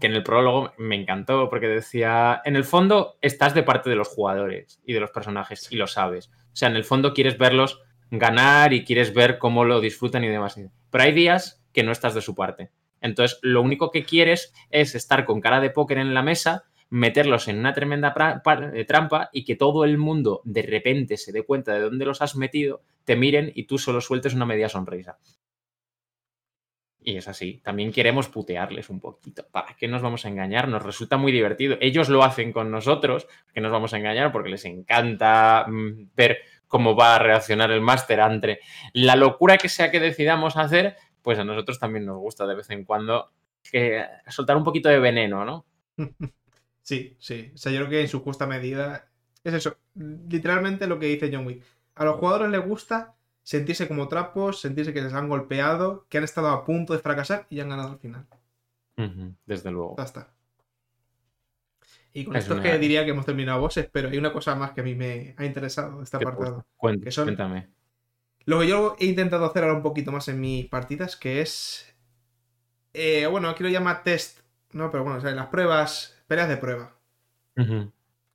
que en el prólogo me encantó porque decía, en el fondo estás de parte de los jugadores y de los personajes y lo sabes. O sea, en el fondo quieres verlos ganar y quieres ver cómo lo disfrutan y demás. Pero hay días que no estás de su parte. Entonces, lo único que quieres es estar con cara de póker en la mesa, meterlos en una tremenda eh, trampa y que todo el mundo de repente se dé cuenta de dónde los has metido, te miren y tú solo sueltes una media sonrisa. Y es así. También queremos putearles un poquito. ¿Para qué nos vamos a engañar? Nos resulta muy divertido. Ellos lo hacen con nosotros, que nos vamos a engañar porque les encanta mm, ver cómo va a reaccionar el máster ante la locura que sea que decidamos hacer, pues a nosotros también nos gusta de vez en cuando soltar un poquito de veneno, ¿no? Sí, sí. O sea, yo creo que en su justa medida es eso. Literalmente lo que dice John Wick. A los jugadores les gusta sentirse como trapos, sentirse que les han golpeado, que han estado a punto de fracasar y han ganado al final. desde luego. Ya está. Y con esto es que diría que hemos terminado bosses, pero hay una cosa más que a mí me ha interesado de este apartado. Cuéntame. Lo que yo he intentado hacer ahora un poquito más en mis partidas, que es. Eh, bueno, aquí lo llama test, ¿no? Pero bueno, o sea, las pruebas, peleas de prueba. Lo que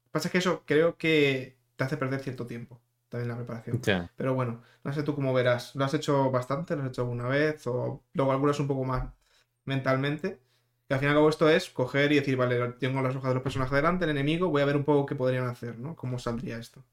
Pasa es que eso creo que te hace perder cierto tiempo también la preparación. Pero bueno, no sé tú cómo verás. ¿Lo has hecho bastante? ¿Lo has hecho una vez? ¿O lo calculas un poco más mentalmente? Que al final esto es coger y decir, vale, tengo las hojas de los personajes delante, el enemigo, voy a ver un poco qué podrían hacer, ¿no? ¿Cómo saldría esto?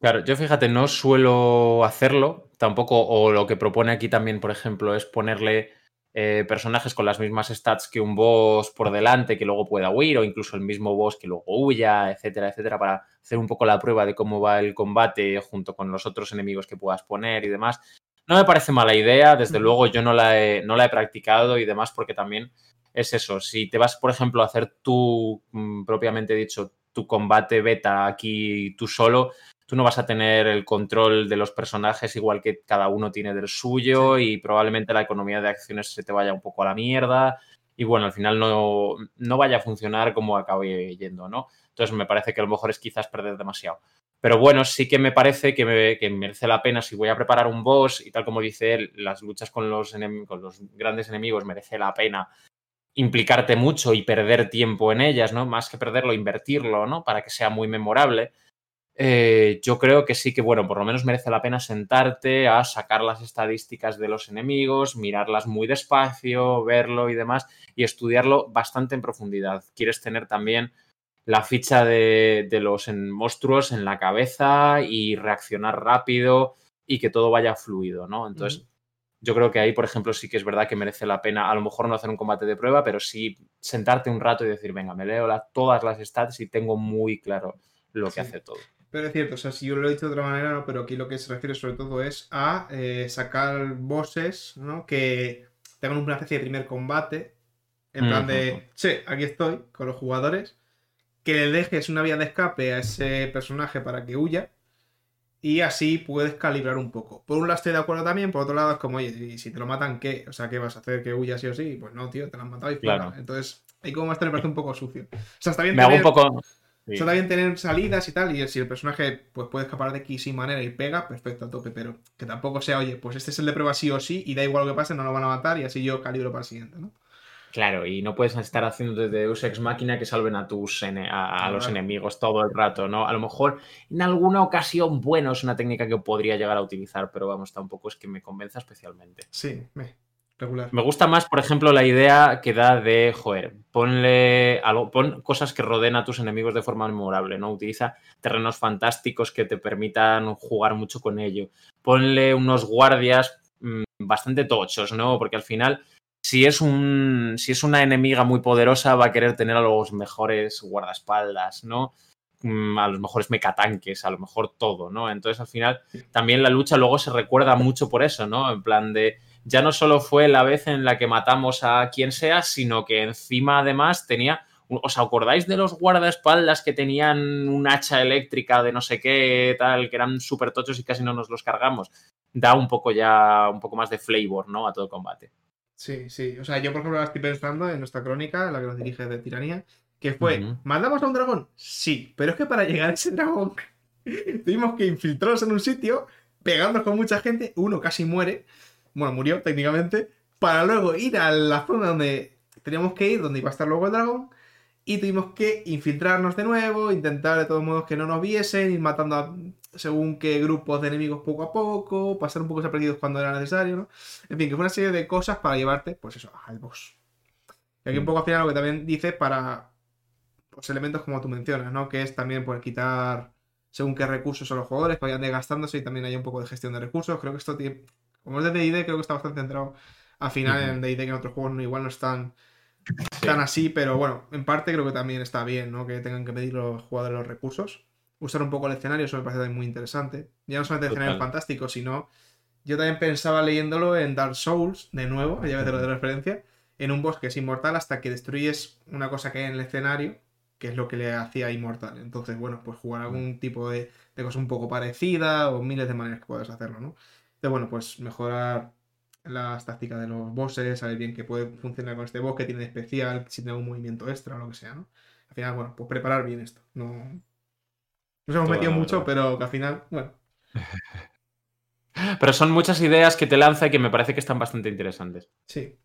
Claro, yo fíjate, no suelo hacerlo, tampoco, o lo que propone aquí también, por ejemplo, es ponerle eh, personajes con las mismas stats que un boss por delante que luego pueda huir o incluso el mismo boss que luego huya, etcétera, etcétera, para hacer un poco la prueba de cómo va el combate junto con los otros enemigos que puedas poner y demás. No me parece mala idea, desde luego yo no la he, no la he practicado y demás porque también es eso, si te vas, por ejemplo, a hacer tú, mm, propiamente dicho, tu combate beta aquí tú solo, tú no vas a tener el control de los personajes igual que cada uno tiene del suyo y probablemente la economía de acciones se te vaya un poco a la mierda y bueno, al final no, no vaya a funcionar como acabe yendo, ¿no? Entonces me parece que a lo mejor es quizás perder demasiado. Pero bueno, sí que me parece que, que merece la pena si voy a preparar un boss y tal como dice él, las luchas con los, con los grandes enemigos merece la pena implicarte mucho y perder tiempo en ellas, ¿no? Más que perderlo, invertirlo, ¿no? Para que sea muy memorable. Eh, yo creo que sí que, bueno, por lo menos merece la pena sentarte a sacar las estadísticas de los enemigos, mirarlas muy despacio, verlo y demás, y estudiarlo bastante en profundidad. Quieres tener también la ficha de, los monstruos en la cabeza y reaccionar rápido y que todo vaya fluido, ¿no? Entonces, yo creo que ahí, por ejemplo, sí que es verdad que merece la pena, a lo mejor no hacer un combate de prueba, pero sí sentarte un rato y decir, venga, me leo todas las stats y tengo muy claro lo que hace todo. Pero es cierto, o sea, si yo lo he dicho de otra manera, no, pero aquí lo que se refiere sobre todo es a eh, sacar bosses, ¿no? Que tengan una especie de primer combate, en plan de, che, aquí estoy, con los jugadores, que le dejes una vía de escape a ese personaje para que huya, Y así puedes calibrar un poco. Por un lado estoy de acuerdo también, por otro lado es como, oye, y si te lo matan, ¿qué? O sea, ¿qué vas a hacer? ¿Que huyas sí o sí? Pues no, tío, te lo han matado y fuera. Entonces, ahí como más me parece un poco sucio. O sea, está bien Me hago un poco... Está bien tener salidas y tal, y si el personaje pues, puede escapar de aquí sin manera y pega, perfecto, a tope, pero que tampoco sea, oye, pues este es el de prueba sí o sí, y da igual lo que pase, no lo van a matar, y así yo calibro para el siguiente, ¿no? Claro, y no puedes estar haciendo desde Deus Ex Máquina que salven a tus a, los enemigos todo el rato, ¿no? A lo mejor en alguna ocasión, bueno, es una técnica que podría llegar a utilizar, pero vamos, tampoco es que me convenza especialmente. Sí, me, regular. Me gusta más, por ejemplo, la idea que da de, joder, ponle algo, pon cosas que rodeen a tus enemigos de forma memorable, ¿no? Utiliza terrenos fantásticos que te permitan jugar mucho con ello. Ponle unos guardias mm, bastante tochos, ¿no? Porque al final si es, un, si es una enemiga muy poderosa, va a querer tener a los mejores guardaespaldas, ¿no? Mm, a los mejores mecatanques, a lo mejor todo, ¿no? Entonces, al final, también la lucha luego se recuerda mucho por eso, ¿no? En plan de, ya no solo fue la vez en la que matamos a quien sea, sino que encima además tenía, ¿os acordáis de los guardaespaldas que tenían un hacha eléctrica de no sé qué, tal, que eran súper tochos y casi no nos los cargamos? Da un poco ya, un poco más de flavor, ¿no? A todo combate. Sí, sí. O sea, yo por ejemplo estoy pensando en nuestra crónica, la que nos dirige de Tiranía, que fue, ¿mandamos a un dragón? Sí, pero es que para llegar a ese dragón tuvimos que infiltrarnos en un sitio, pegándonos con mucha gente, uno casi muere, bueno, murió técnicamente, para luego ir a la zona donde teníamos que ir, donde iba a estar luego el dragón, y tuvimos que infiltrarnos de nuevo, intentar de todos modos que no nos viesen, ir matando a según qué grupos de enemigos poco a poco, pasar un poco desapercibidos cuando era necesario, ¿no? En fin, que fue una serie de cosas para llevarte, pues eso, al boss. Y aquí un mm. poco al final lo que también dice para los elementos como tú mencionas, ¿no? Que es también por quitar según qué recursos son los jugadores, que vayan desgastándose y también hay un poco de gestión de recursos. Creo que esto tiene, como es de D&D, creo que está bastante centrado al final en D&D, que en otros juegos no, igual no están tan así, pero bueno, en parte creo que también está bien, ¿no? Que tengan que medir los jugadores los recursos usar un poco el escenario, eso me parece también muy interesante. Ya no solamente el escenario fantástico, sino yo también pensaba leyéndolo en Dark Souls, de nuevo, ya veces lo de referencia, en un boss que es inmortal hasta que destruyes una cosa que hay en el escenario, que es lo que le hacía inmortal. Entonces, bueno, pues jugar algún tipo de, de cosa un poco parecida o miles de maneras que puedes hacerlo, ¿no? Entonces, bueno, pues mejorar las tácticas de los bosses, saber bien que puede funcionar con este boss, que tiene especial, si tiene un movimiento extra o lo que sea, ¿no? Al final, bueno, pues preparar bien esto. No, nos hemos metido mucho, pero que al final, bueno. Pero son muchas ideas que te lanza y que me parece que están bastante interesantes. Sí.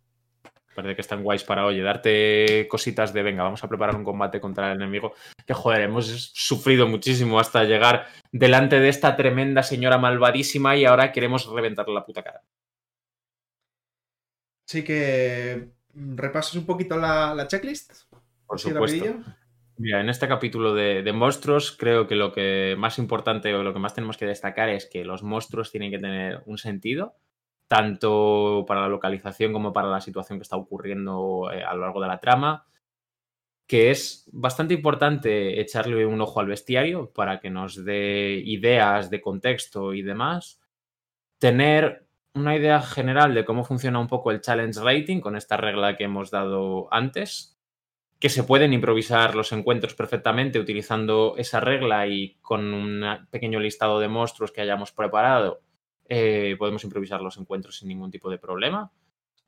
Parece que están guays para, oye, darte cositas de, venga, vamos a preparar un combate contra el enemigo. Que, joder, hemos sufrido muchísimo hasta llegar delante de esta tremenda señora malvadísima y ahora queremos reventarle la puta cara. Así que, ¿repasas un poquito la, checklist? Por supuesto. Mira, en este capítulo de, monstruos creo que lo que más importante o lo que más tenemos que destacar es que los monstruos tienen que tener un sentido, tanto para la localización como para la situación que está ocurriendo eh, a lo largo de la trama, que es bastante importante echarle un ojo al bestiario para que nos dé ideas de contexto y demás, tener una idea general de cómo funciona un poco el challenge rating con esta regla que hemos dado antes que se pueden improvisar los encuentros perfectamente utilizando esa regla y con un pequeño listado de monstruos que hayamos preparado, eh, podemos improvisar los encuentros sin ningún tipo de problema.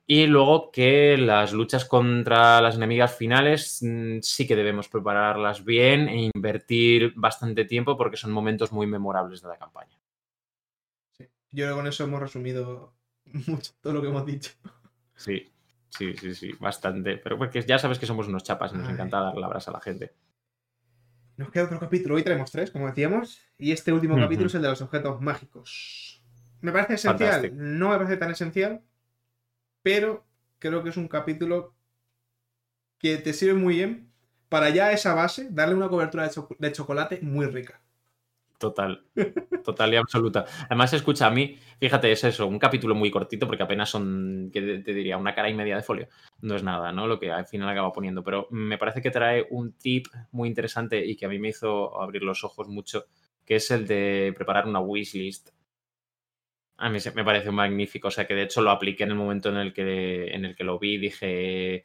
Y luego que las luchas contra las enemigas finales mm, sí que debemos prepararlas bien e invertir bastante tiempo porque son momentos muy memorables de la campaña. Sí. Yo creo que con eso hemos resumido mucho todo lo que hemos dicho. Sí. Sí, sí, sí, bastante. Pero porque ya sabes que somos unos chapas y nos encanta dar la brasa a la gente. Nos queda otro capítulo. Hoy tenemos tres, como decíamos. Y este último capítulo es el de los objetos mágicos. Me parece esencial. No me parece tan esencial. Pero creo que es un capítulo que te sirve muy bien para ya esa base darle una cobertura de chocolate muy rica. Total, total y absoluta. Además, escucha, a mí, fíjate, es eso, un capítulo muy cortito porque apenas son, que te diría, una cara y media de folio. No es nada, ¿no? Lo que al final acaba poniendo. Pero me parece que trae un tip muy interesante y que a mí me hizo abrir los ojos mucho, que es el de preparar una wishlist. A mí me parece magnífico, o sea que de hecho lo apliqué en el momento en el que, en el que lo vi. Dije,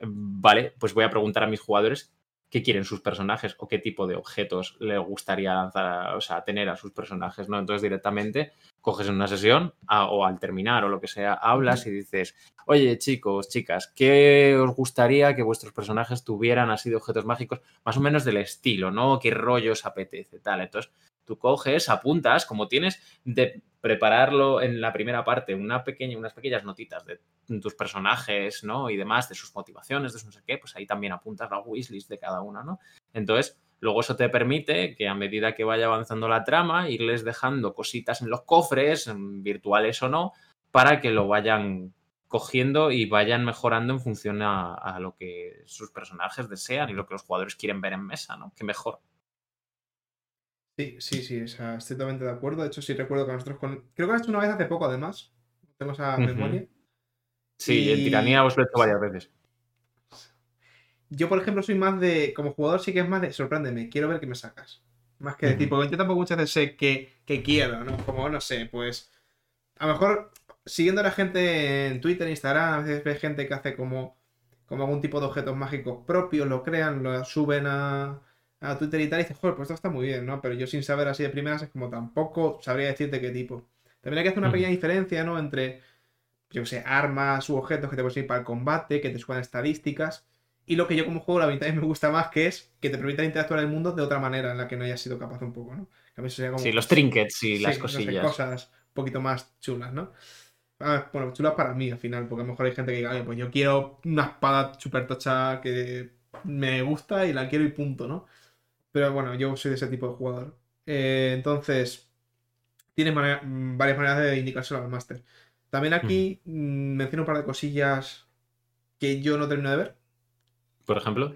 vale, pues voy a preguntar a mis jugadores qué quieren sus personajes o qué tipo de objetos le gustaría lanzar, o sea, tener a sus personajes, ¿no? Entonces directamente coges una sesión o al terminar o lo que sea, hablas y dices, oye chicos, chicas, ¿qué os gustaría que vuestros personajes tuvieran así de objetos mágicos? Más o menos del estilo, ¿no? ¿Qué rollo os apetece? Tal. Entonces, tú coges, apuntas, como tienes de prepararlo en la primera parte, unas pequeñas notitas de tus personajes, ¿no? Y demás, de sus motivaciones, de su no sé qué, pues ahí también apuntas la wishlist de cada uno, ¿no? Entonces, luego eso te permite que a medida que vaya avanzando la trama, irles dejando cositas en los cofres, virtuales o no, para que lo vayan cogiendo y vayan mejorando en función a, a, lo que sus personajes desean y lo que los jugadores quieren ver en mesa, ¿no? Que mejor. Sí, sí, sí, o sea, estoy totalmente de acuerdo. De hecho, sí recuerdo que nosotros con... Creo que lo hecho una vez hace poco, además. Tengo esa memoria. Sí, en Tiranía os lo he hecho varias veces. Yo, por ejemplo, soy más de... Como jugador sí que es más de sorpréndeme, quiero ver qué me sacas. Más que decir, porque yo tampoco muchas veces sé qué, quiero, ¿no? Como, no sé, pues... A lo mejor, siguiendo a la gente en Twitter, Instagram, a veces ves gente que hace como, como algún tipo de objetos mágicos propios, lo crean, lo suben a a Twitter y tal, y dices, joder, pues esto está muy bien, ¿no? Pero yo sin saber así de primeras es como tampoco sabría decirte qué tipo. También hay que hacer una pequeña diferencia, ¿no? Entre, yo qué sé, armas u objetos que te pueden ir para el combate, que te suban estadísticas. Y lo que yo como juego, la mitad me gusta más, que es que te permita interactuar en el mundo de otra manera en la que no hayas sido capaz un poco, ¿no? sí, los trinkets y las cosillas. cosas un poquito más chulas, ¿no? bueno, chulas para mí al final, porque a lo mejor hay gente que diga, pues yo quiero una espada súper tocha que me gusta y la quiero y punto, ¿no? Pero bueno, yo soy de ese tipo de jugador. Eh, entonces, tiene mm, varias maneras de indicárselo al máster. También aquí mm, menciono un par de cosillas que yo no termino de ver. Por ejemplo.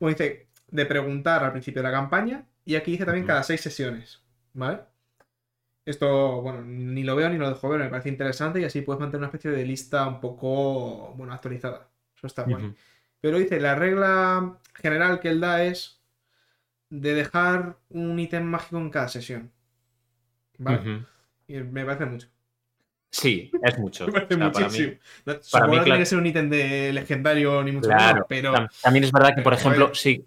Bueno, dice de preguntar al principio de la campaña y aquí dice también cada seis sesiones. ¿Vale? Esto, bueno, ni lo veo ni lo dejo ver, me parece interesante y así puedes mantener una especie de lista un poco, bueno, actualizada. Eso está bueno. Pero dice, la regla general que él da es de dejar un ítem mágico en cada sesión. ¿Vale? Y me parece mucho. Sí, es mucho. me parece muchísimo. Para mí, no tiene que ser un ítem de legendario ni mucho claro, pero. También es verdad que, por ejemplo, si,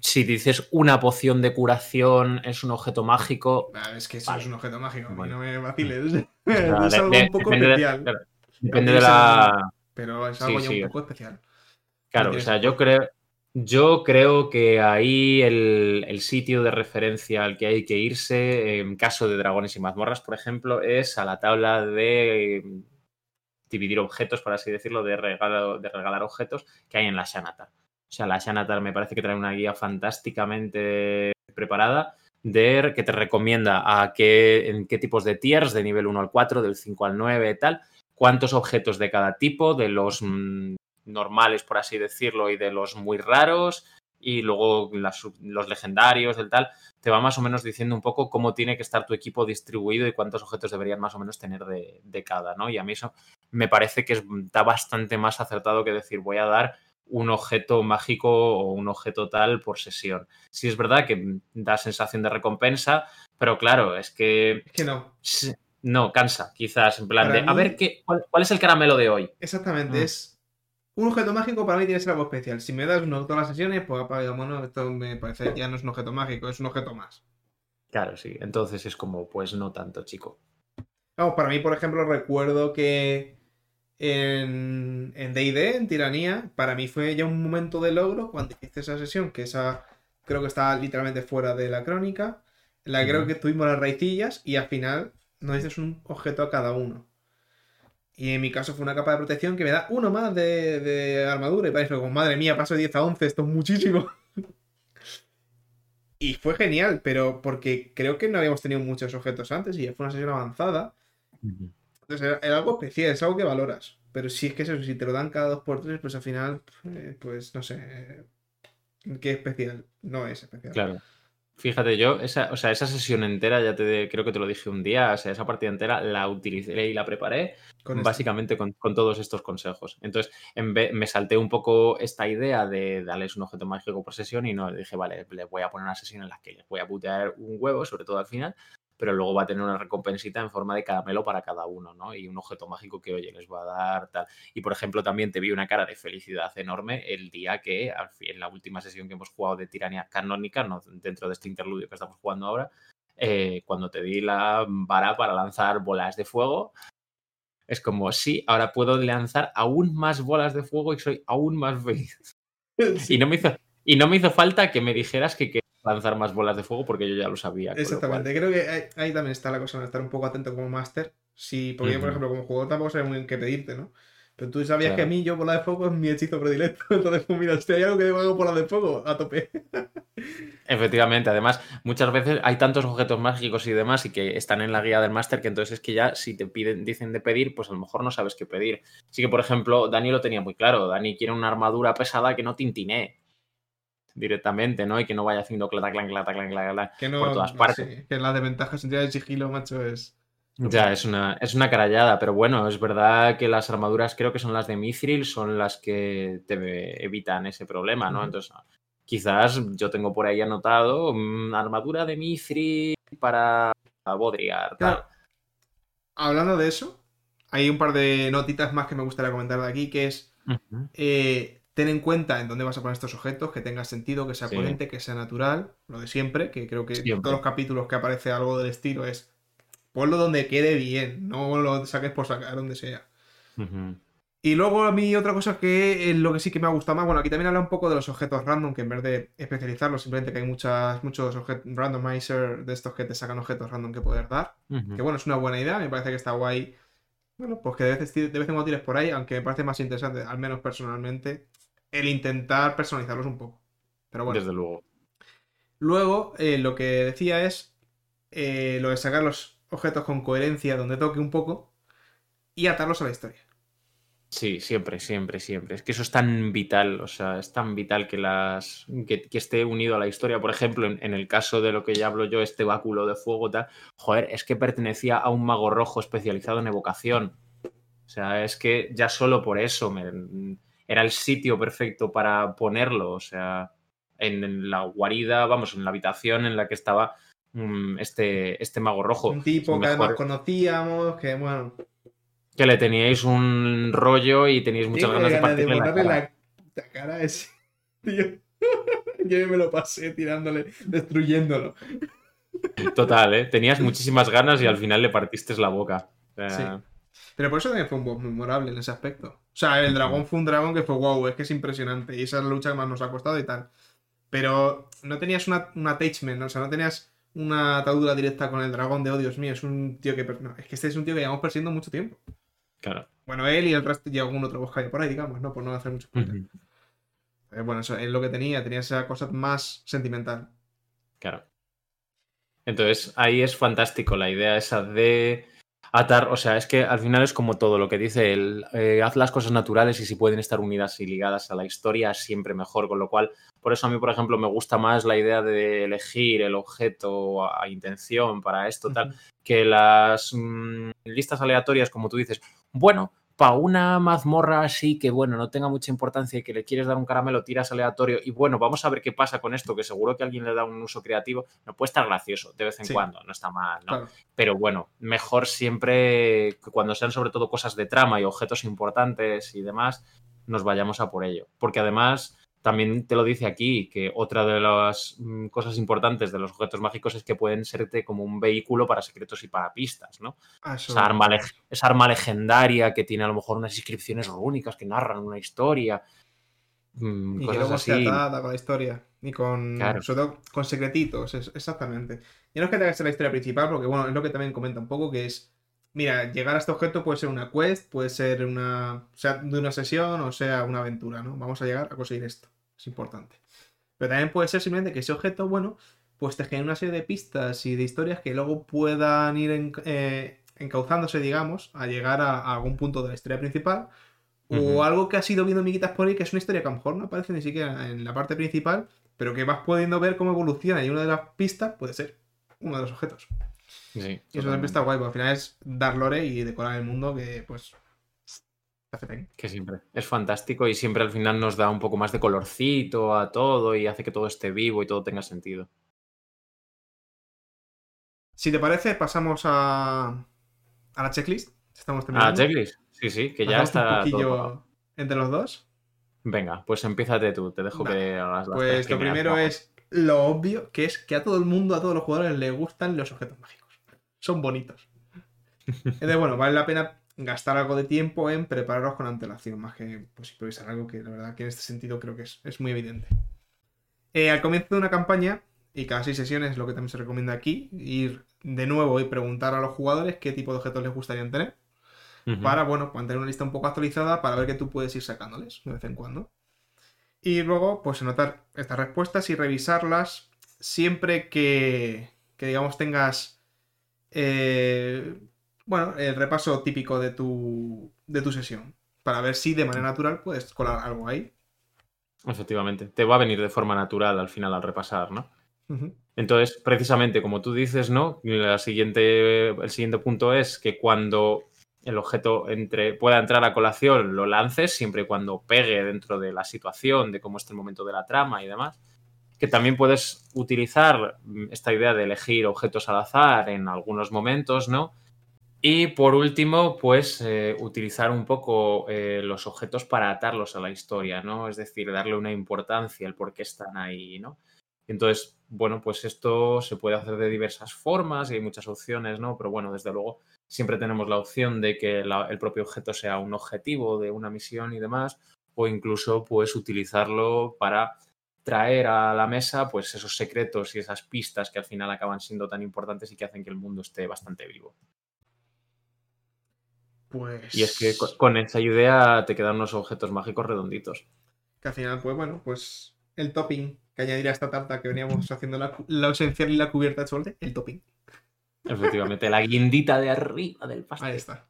si dices una poción de curación es un objeto mágico. Ah, es que eso es un objeto mágico, no me vaciles. es algo un poco especial. depende de la. Pero es algo ya un poco especial. Claro, o sea, yo creo, yo creo que ahí el, sitio de referencia al que hay que irse, en caso de dragones y mazmorras, por ejemplo, es a la tabla de mm, dividir objetos, por así decirlo, de, de regalar objetos que hay en la Shanatar. O sea, la Shanatar me parece que trae una guía fantásticamente preparada de, que te recomienda a qué, en qué tipos de tiers, de nivel 1 al 4, del 5 al 9 tal, cuántos objetos de cada tipo, de los mm, normales, por así decirlo, y de los muy raros, y luego los legendarios, del tal, te va más o menos diciendo un poco cómo tiene que estar tu equipo distribuido y cuántos objetos deberían más o menos tener de, cada, ¿no? Y a mí eso me parece que está bastante más acertado que decir voy a dar un objeto mágico o un objeto tal por sesión. Sí es verdad que da sensación de recompensa, pero claro, es que... Es que no. No, cansa, quizás, en plan de, a ver, qué, cuál, es el caramelo de hoy? Exactamente, ah. es un objeto mágico para mí tiene que ser algo especial. Si me das uno todas las sesiones, pues bueno, esto me parece ya no es un objeto mágico, es un objeto más. Claro, sí. Entonces es como, pues no tanto, chico. Vamos, para mí, por ejemplo, recuerdo que en D&D, en, Tiranía, para mí fue ya un momento de logro cuando hice esa sesión, que esa creo que estaba literalmente fuera de la crónica, la creo que tuvimos las raicillas y al final nos dices un objeto a cada uno. Y en mi caso fue una capa de protección que me da uno más de, armadura. Y parece como, madre mía, paso de 10 a 11, esto es muchísimo. y fue genial, pero porque creo que no habíamos tenido muchos objetos antes y fue una sesión avanzada. Entonces era, algo especial, es algo que valoras. Pero si es que eso, si te lo dan cada dos por tres, pues al final, eh, pues no sé. ¿Qué especial? No es especial. Claro. Fíjate, yo, esa, o sea, esa sesión entera, ya te creo que te lo dije un día, o sea, esa partida entera la utilicé y la preparé básicamente con, todos estos consejos. Entonces, en vez, me salté un poco esta idea de darles un objeto mágico por sesión y no, le dije, vale, les voy a poner una sesión en la que les voy a putear un huevo, sobre todo al final, pero luego va a tener una recompensita en forma de caramelo para cada uno, ¿no? Y un objeto mágico que, oye, les va a dar tal. Y, por ejemplo, también te vi una cara de felicidad enorme el día que, al fin, en la última sesión que hemos jugado de tiranía canónica, no dentro de este interludio que estamos jugando ahora, eh, cuando te di la vara para lanzar bolas de fuego, es como, sí, ahora puedo lanzar aún más bolas de fuego y soy aún más feliz. Y, no me hizo, y no me hizo falta que me dijeras que lanzar más bolas de fuego porque yo ya lo sabía. Exactamente, creo que ahí, también está la cosa de estar un poco atento como máster. Sí, porque yo, por ejemplo, como jugador tampoco sabía muy bien qué pedirte, ¿no? Pero tú sabías que a mí yo bola de fuego es mi hechizo predilecto. Entonces, pues mira, si hay algo que hago bola de fuego, a tope. Efectivamente, además, muchas veces hay tantos objetos mágicos y demás y que están en la guía del máster que entonces es que ya si te piden, dicen de pedir, pues a lo mejor no sabes qué pedir. Así que, por ejemplo, Dani lo tenía muy claro. Dani quiere una armadura pesada que no tintinee directamente, ¿no? Y que no vaya haciendo clata, clan, clata, clan, clata, que no, por todas partes. Sí, que la desventaja sin de sigilo, macho, es... Ya, es una, es una carallada, pero bueno, es verdad que las armaduras creo que son las de Mithril, son las que te evitan ese problema, ¿no? Entonces, quizás yo tengo por ahí anotado mm, armadura de Mithril para Bodriar. Claro. Hablando de eso, hay un par de notitas más que me gustaría comentar de aquí, que es eh, ten en cuenta en dónde vas a poner estos objetos, que tenga sentido, que sea coherente, que sea natural, lo de siempre, que creo que en todos los capítulos que aparece algo del estilo es ponlo donde quede bien, no lo saques por sacar donde sea. Y luego a mí otra cosa que es lo que sí que me ha gustado más, bueno, aquí también habla un poco de los objetos random, que en vez de especializarlos, simplemente que hay muchas, muchos randomizer de estos que te sacan objetos random que poder dar. Que bueno, es una buena idea, me parece que está guay. Bueno, pues que de vez, de vez en cuando tires por ahí, aunque me parece más interesante, al menos personalmente, el intentar personalizarlos un poco. Pero bueno. Desde luego. Luego, eh, lo que decía es eh, lo de sacar los objetos con coherencia donde toque un poco y atarlos a la historia. Sí, siempre, siempre, siempre. Es que eso es tan vital, o sea, es tan vital que las que, esté unido a la historia. Por ejemplo, en, el caso de lo que ya hablo yo, este báculo de fuego, tal, joder, es que pertenecía a un mago rojo especializado en evocación. O sea, es que ya solo por eso me, era el sitio perfecto para ponerlo. O sea, en la guarida, vamos, en la habitación en la que estaba Mm, este, este mago rojo. Un tipo que además conocíamos, que bueno. Que le teníais un rollo y teníais muchas ganas de partirle la cara. La, cara ese, tío. Yo me lo pasé tirándole, destruyéndolo. Total, ¿eh? Tenías muchísimas ganas y al final le partiste la boca. Sí. Pero por eso también fue un boss memorable en ese aspecto. O sea, el dragón fue un dragón que fue wow, es que es impresionante. Y esa es la lucha que más nos ha costado y tal. Pero no tenías una, un attachment, o sea, no tenías una atadura directa con el dragón de, oh Dios mío, es un tío que... No, es que este es un tío que llevamos persiguiendo mucho tiempo. Claro. Bueno, él y el resto y algún otro bosque por ahí, digamos, ¿no? Por no hacer mucho eh, bueno, eso es lo que tenía, tenía esa cosa más sentimental. Claro. Entonces, ahí es fantástico la idea esa de atar, o sea, es que al final es como todo lo que dice él, eh, haz las cosas naturales y si pueden estar unidas y ligadas a la historia, siempre mejor, con lo cual, por eso a mí, por ejemplo, me gusta más la idea de elegir el objeto a, intención para esto, tal, que las mm, listas aleatorias, como tú dices, bueno, para una mazmorra así que, bueno, no tenga mucha importancia y que le quieres dar un caramelo, tiras aleatorio y, bueno, vamos a ver qué pasa con esto, que seguro que alguien le da un uso creativo, no puede estar gracioso de vez en cuando, no está mal, ¿no? Pero bueno, mejor siempre cuando sean sobre todo cosas de trama y objetos importantes y demás, nos vayamos a por ello. Porque además también te lo dice aquí, que otra de las mm, cosas importantes de los objetos mágicos es que pueden serte como un vehículo para secretos y para pistas, ¿no? Ah, esa, arma, esa arma legendaria que tiene a lo mejor unas inscripciones rúnicas que narran una historia. Mm, y cosas así. atada con la historia. Y con, con secretitos, exactamente. Y no es que tenga que ser la historia principal, porque bueno, es lo que también comenta un poco, que es mira, llegar a este objeto puede ser una quest, puede ser una, sea de una sesión o sea una aventura, ¿no? Vamos a llegar a conseguir esto es importante. Pero también puede ser simplemente que ese objeto, bueno, pues te genere una serie de pistas y de historias que luego puedan ir eh, encauzándose, digamos, a llegar a, algún punto de la historia principal. O algo que has ido viendo miguitas por ahí, que es una historia que a lo mejor no aparece ni siquiera en la parte principal, pero que vas pudiendo ver cómo evoluciona y una de las pistas puede ser uno de los objetos. Sí, y eso siempre está guay, porque al final es dar lore y decorar el mundo que, pues, que siempre es fantástico y siempre al final nos da un poco más de colorcito a todo y hace que todo esté vivo y todo tenga sentido. Si te parece, pasamos a, a la checklist. Estamos terminando. A la checklist, sí, sí, que ya está. Un poquillo entre los dos. Venga, pues empízate tú, te dejo que hagas las Pues lo primero es lo obvio, que es que a todo el mundo, a todos los jugadores les gustan los objetos mágicos. Son bonitos. Entonces, bueno, vale la pena gastar algo de tiempo en prepararlos con antelación, más que pues, improvisar algo que la verdad que en este sentido creo que es, muy evidente. Eh, al comienzo de una campaña, y cada seis sesiones lo que también se recomienda aquí, ir de nuevo y preguntar a los jugadores qué tipo de objetos les gustaría tener. Para, bueno, mantener una lista un poco actualizada para ver qué tú puedes ir sacándoles de vez en cuando. Y luego, pues anotar estas respuestas y revisarlas siempre que, que digamos, tengas, eh, bueno, el repaso típico de tu, de tu sesión. Para ver si de manera natural puedes colar algo ahí. Efectivamente. Te va a venir de forma natural al final al repasar, ¿no? Entonces, precisamente como tú dices, ¿no? La siguiente, el siguiente punto es que cuando el objeto entre, pueda entrar a colación, lo lances, siempre y cuando pegue dentro de la situación, de cómo está el momento de la trama y demás. Que también puedes utilizar esta idea de elegir objetos al azar en algunos momentos, ¿no? Y por último, pues eh, utilizar un poco eh, los objetos para atarlos a la historia, ¿no? Es decir, darle una importancia, el por qué están ahí, ¿no? Entonces, bueno, pues esto se puede hacer de diversas formas y hay muchas opciones, ¿no? Pero bueno, desde luego siempre tenemos la opción de que el propio objeto sea un objetivo de una misión y demás, o incluso pues utilizarlo para traer a la mesa pues esos secretos y esas pistas que al final acaban siendo tan importantes y que hacen que el mundo esté bastante vivo. Pues... Y es que con, esa idea te quedan unos objetos mágicos redonditos. Que al final, pues bueno, pues el topping que añadiría esta tarta que veníamos haciendo la, la esencial y la cubierta de chocolate, el topping. Efectivamente, la guindita de arriba del pastel. Ahí está.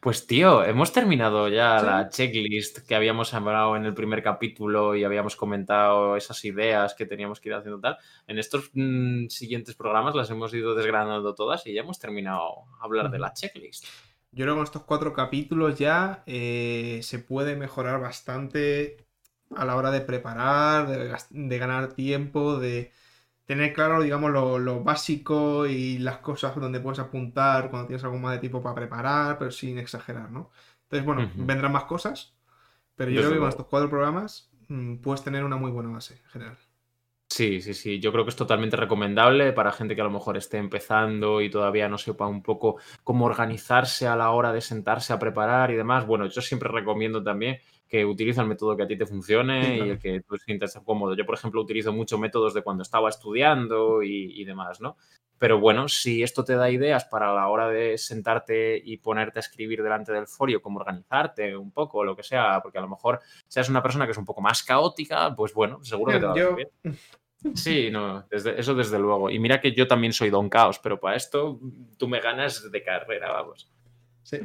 Pues tío, hemos terminado ya la checklist que habíamos hablado en el primer capítulo y habíamos comentado esas ideas que teníamos que ir haciendo tal. En estos mm, siguientes programas las hemos ido desgranando todas y ya hemos terminado hablar de la checklist. Yo creo que con estos cuatro capítulos ya eh, se puede mejorar bastante a la hora de preparar, de, ganar tiempo, de tener claro, digamos, lo, básico y las cosas donde puedes apuntar cuando tienes algo más de tiempo para preparar, pero sin exagerar, ¿no? Entonces, bueno, vendrán más cosas, pero yo creo que con estos cuatro programas mm, puedes tener una muy buena base en general. Sí, sí, sí. Yo creo que es totalmente recomendable para gente que a lo mejor esté empezando y todavía no sepa un poco cómo organizarse a la hora de sentarse a preparar y demás. Bueno, yo siempre recomiendo también que utiliza el método que a ti te funcione y el que tú sientas cómodo. Yo, por ejemplo, utilizo muchos métodos de cuando estaba estudiando y, demás, ¿no? Pero bueno, si esto te da ideas para la hora de sentarte y ponerte a escribir delante del folio, cómo organizarte un poco, lo que sea, porque a lo mejor seas una persona que es un poco más caótica, pues bueno, seguro que te va a bien. Sí, no, desde, eso desde luego. Y mira que yo también soy don caos, pero para esto tú me ganas de carrera, vamos. Sí.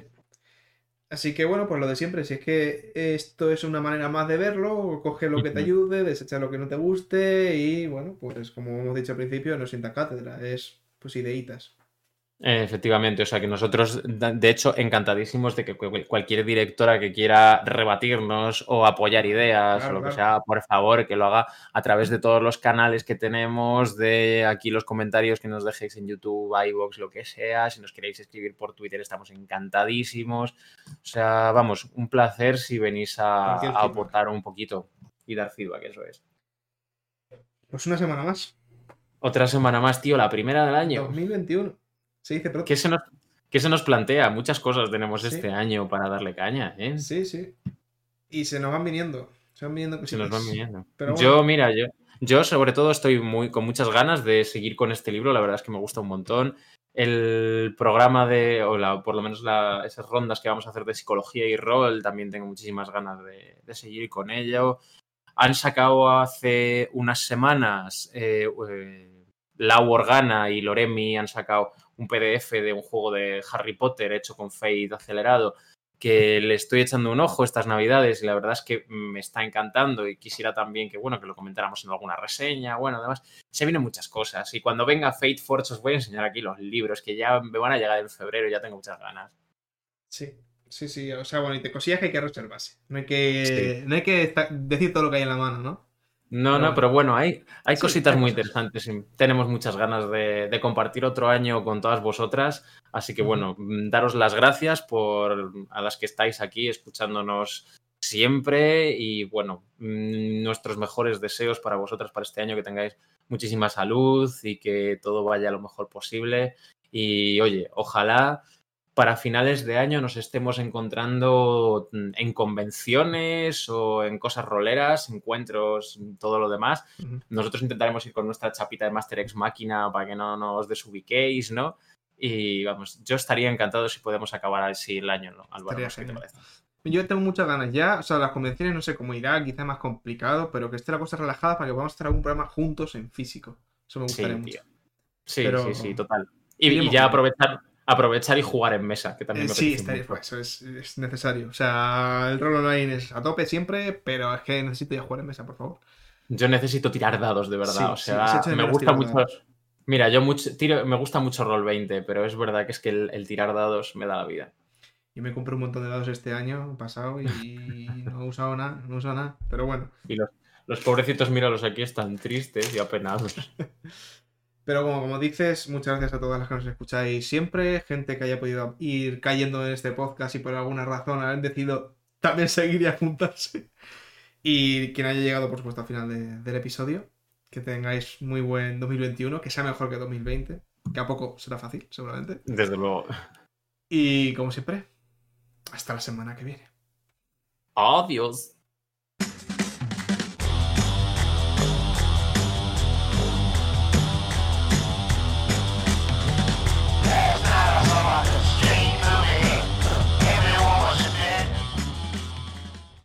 Así que bueno, pues lo de siempre, si es que esto es una manera más de verlo, coge lo que te ayude, desecha lo que no te guste y bueno, pues como hemos dicho al principio, no sienta cátedra, es pues ideitas. Efectivamente, o sea que nosotros, de hecho, encantadísimos de que cualquier directora que quiera rebatirnos o apoyar ideas o lo que sea, por favor, que lo haga a través de todos los canales que tenemos, de aquí los comentarios que nos dejéis en YouTube, iVoox, lo que sea. Si nos queréis escribir por Twitter, estamos encantadísimos. O sea, vamos, un placer si venís a, a aportar un poquito y dar feedback, eso es. Pues una semana más. Otra semana más, tío, la primera del año. 2021. Sí, ¿Qué se, nos, se nos plantea? Muchas cosas tenemos este año para darle caña, ¿eh? Sí, sí. Y se nos van viniendo. Se van viniendo Se nos van viniendo. Yo, mira, yo, yo sobre todo estoy muy, con muchas ganas de seguir con este libro. La verdad es que me gusta un montón. El programa de, o por lo menos esas rondas que vamos a hacer de psicología y rol, también tengo muchísimas ganas de, seguir con ello. Han sacado hace unas semanas, eh, eh, Lau Organa y Loremi han sacado un PDF de un juego de Harry Potter hecho con Fade acelerado que le estoy echando un ojo estas navidades y la verdad es que me está encantando y quisiera también que, bueno, que lo comentáramos en alguna reseña, bueno, además, se vienen muchas cosas y cuando venga Fate Force os voy a enseñar aquí los libros que ya me van a llegar en febrero, ya tengo muchas ganas. Sí, sí, sí, o sea, bueno, y te cosillas que hay que reservarse, no hay que, no hay que decir todo lo que hay en la mano, ¿no? No, no, pero bueno, hay, hay cositas muy interesantes. Tenemos muchas ganas de, compartir otro año con todas vosotras. Así que bueno, mm, daros las gracias por a las que estáis aquí escuchándonos siempre y bueno, mm, nuestros mejores deseos para vosotras para este año, que tengáis muchísima salud y que todo vaya lo mejor posible. Y oye, ojalá para finales de año nos estemos encontrando mm, en convenciones o en cosas roleras, encuentros, todo lo demás. Nosotros intentaremos ir con nuestra chapita de Master X máquina para que no nos desubiquéis, ¿no? Y vamos, yo estaría encantado si podemos acabar así el año, ¿no? Álvaro, Yo tengo muchas ganas ya, o sea, las convenciones no sé cómo irá, quizá más complicado, pero que esté la cosa relajada para que podamos hacer algún programa juntos en físico. Eso me gustaría mucho. Sí, sí, sí, total. y ya aprovechar aprovechar y jugar en mesa, que también me Sí, pues, eso es, necesario. O sea, el rol online es a tope siempre, pero es que necesito ya jugar en mesa, por favor. Yo necesito tirar dados, de verdad. o sea, me gusta mucho. Mira, yo mucho, tiro, me gusta mucho Roll 20, pero es verdad que es que el, tirar dados me da la vida. Yo me compré un montón de dados este año pasado y no he usado nada, no he usado nada, pero bueno. Y los, los pobrecitos, míralos aquí, están tristes y apenados. Pero como, como dices, muchas gracias a todas las que nos escucháis siempre, gente que haya podido ir cayendo en este podcast y por alguna razón hayan decidido también seguir y apuntarse. Y quien haya llegado, por supuesto, al final del episodio, que tengáis muy buen 2021, que sea mejor que 2020, que a poco será fácil, seguramente. Desde luego. Y como siempre, hasta la semana que viene. Adiós.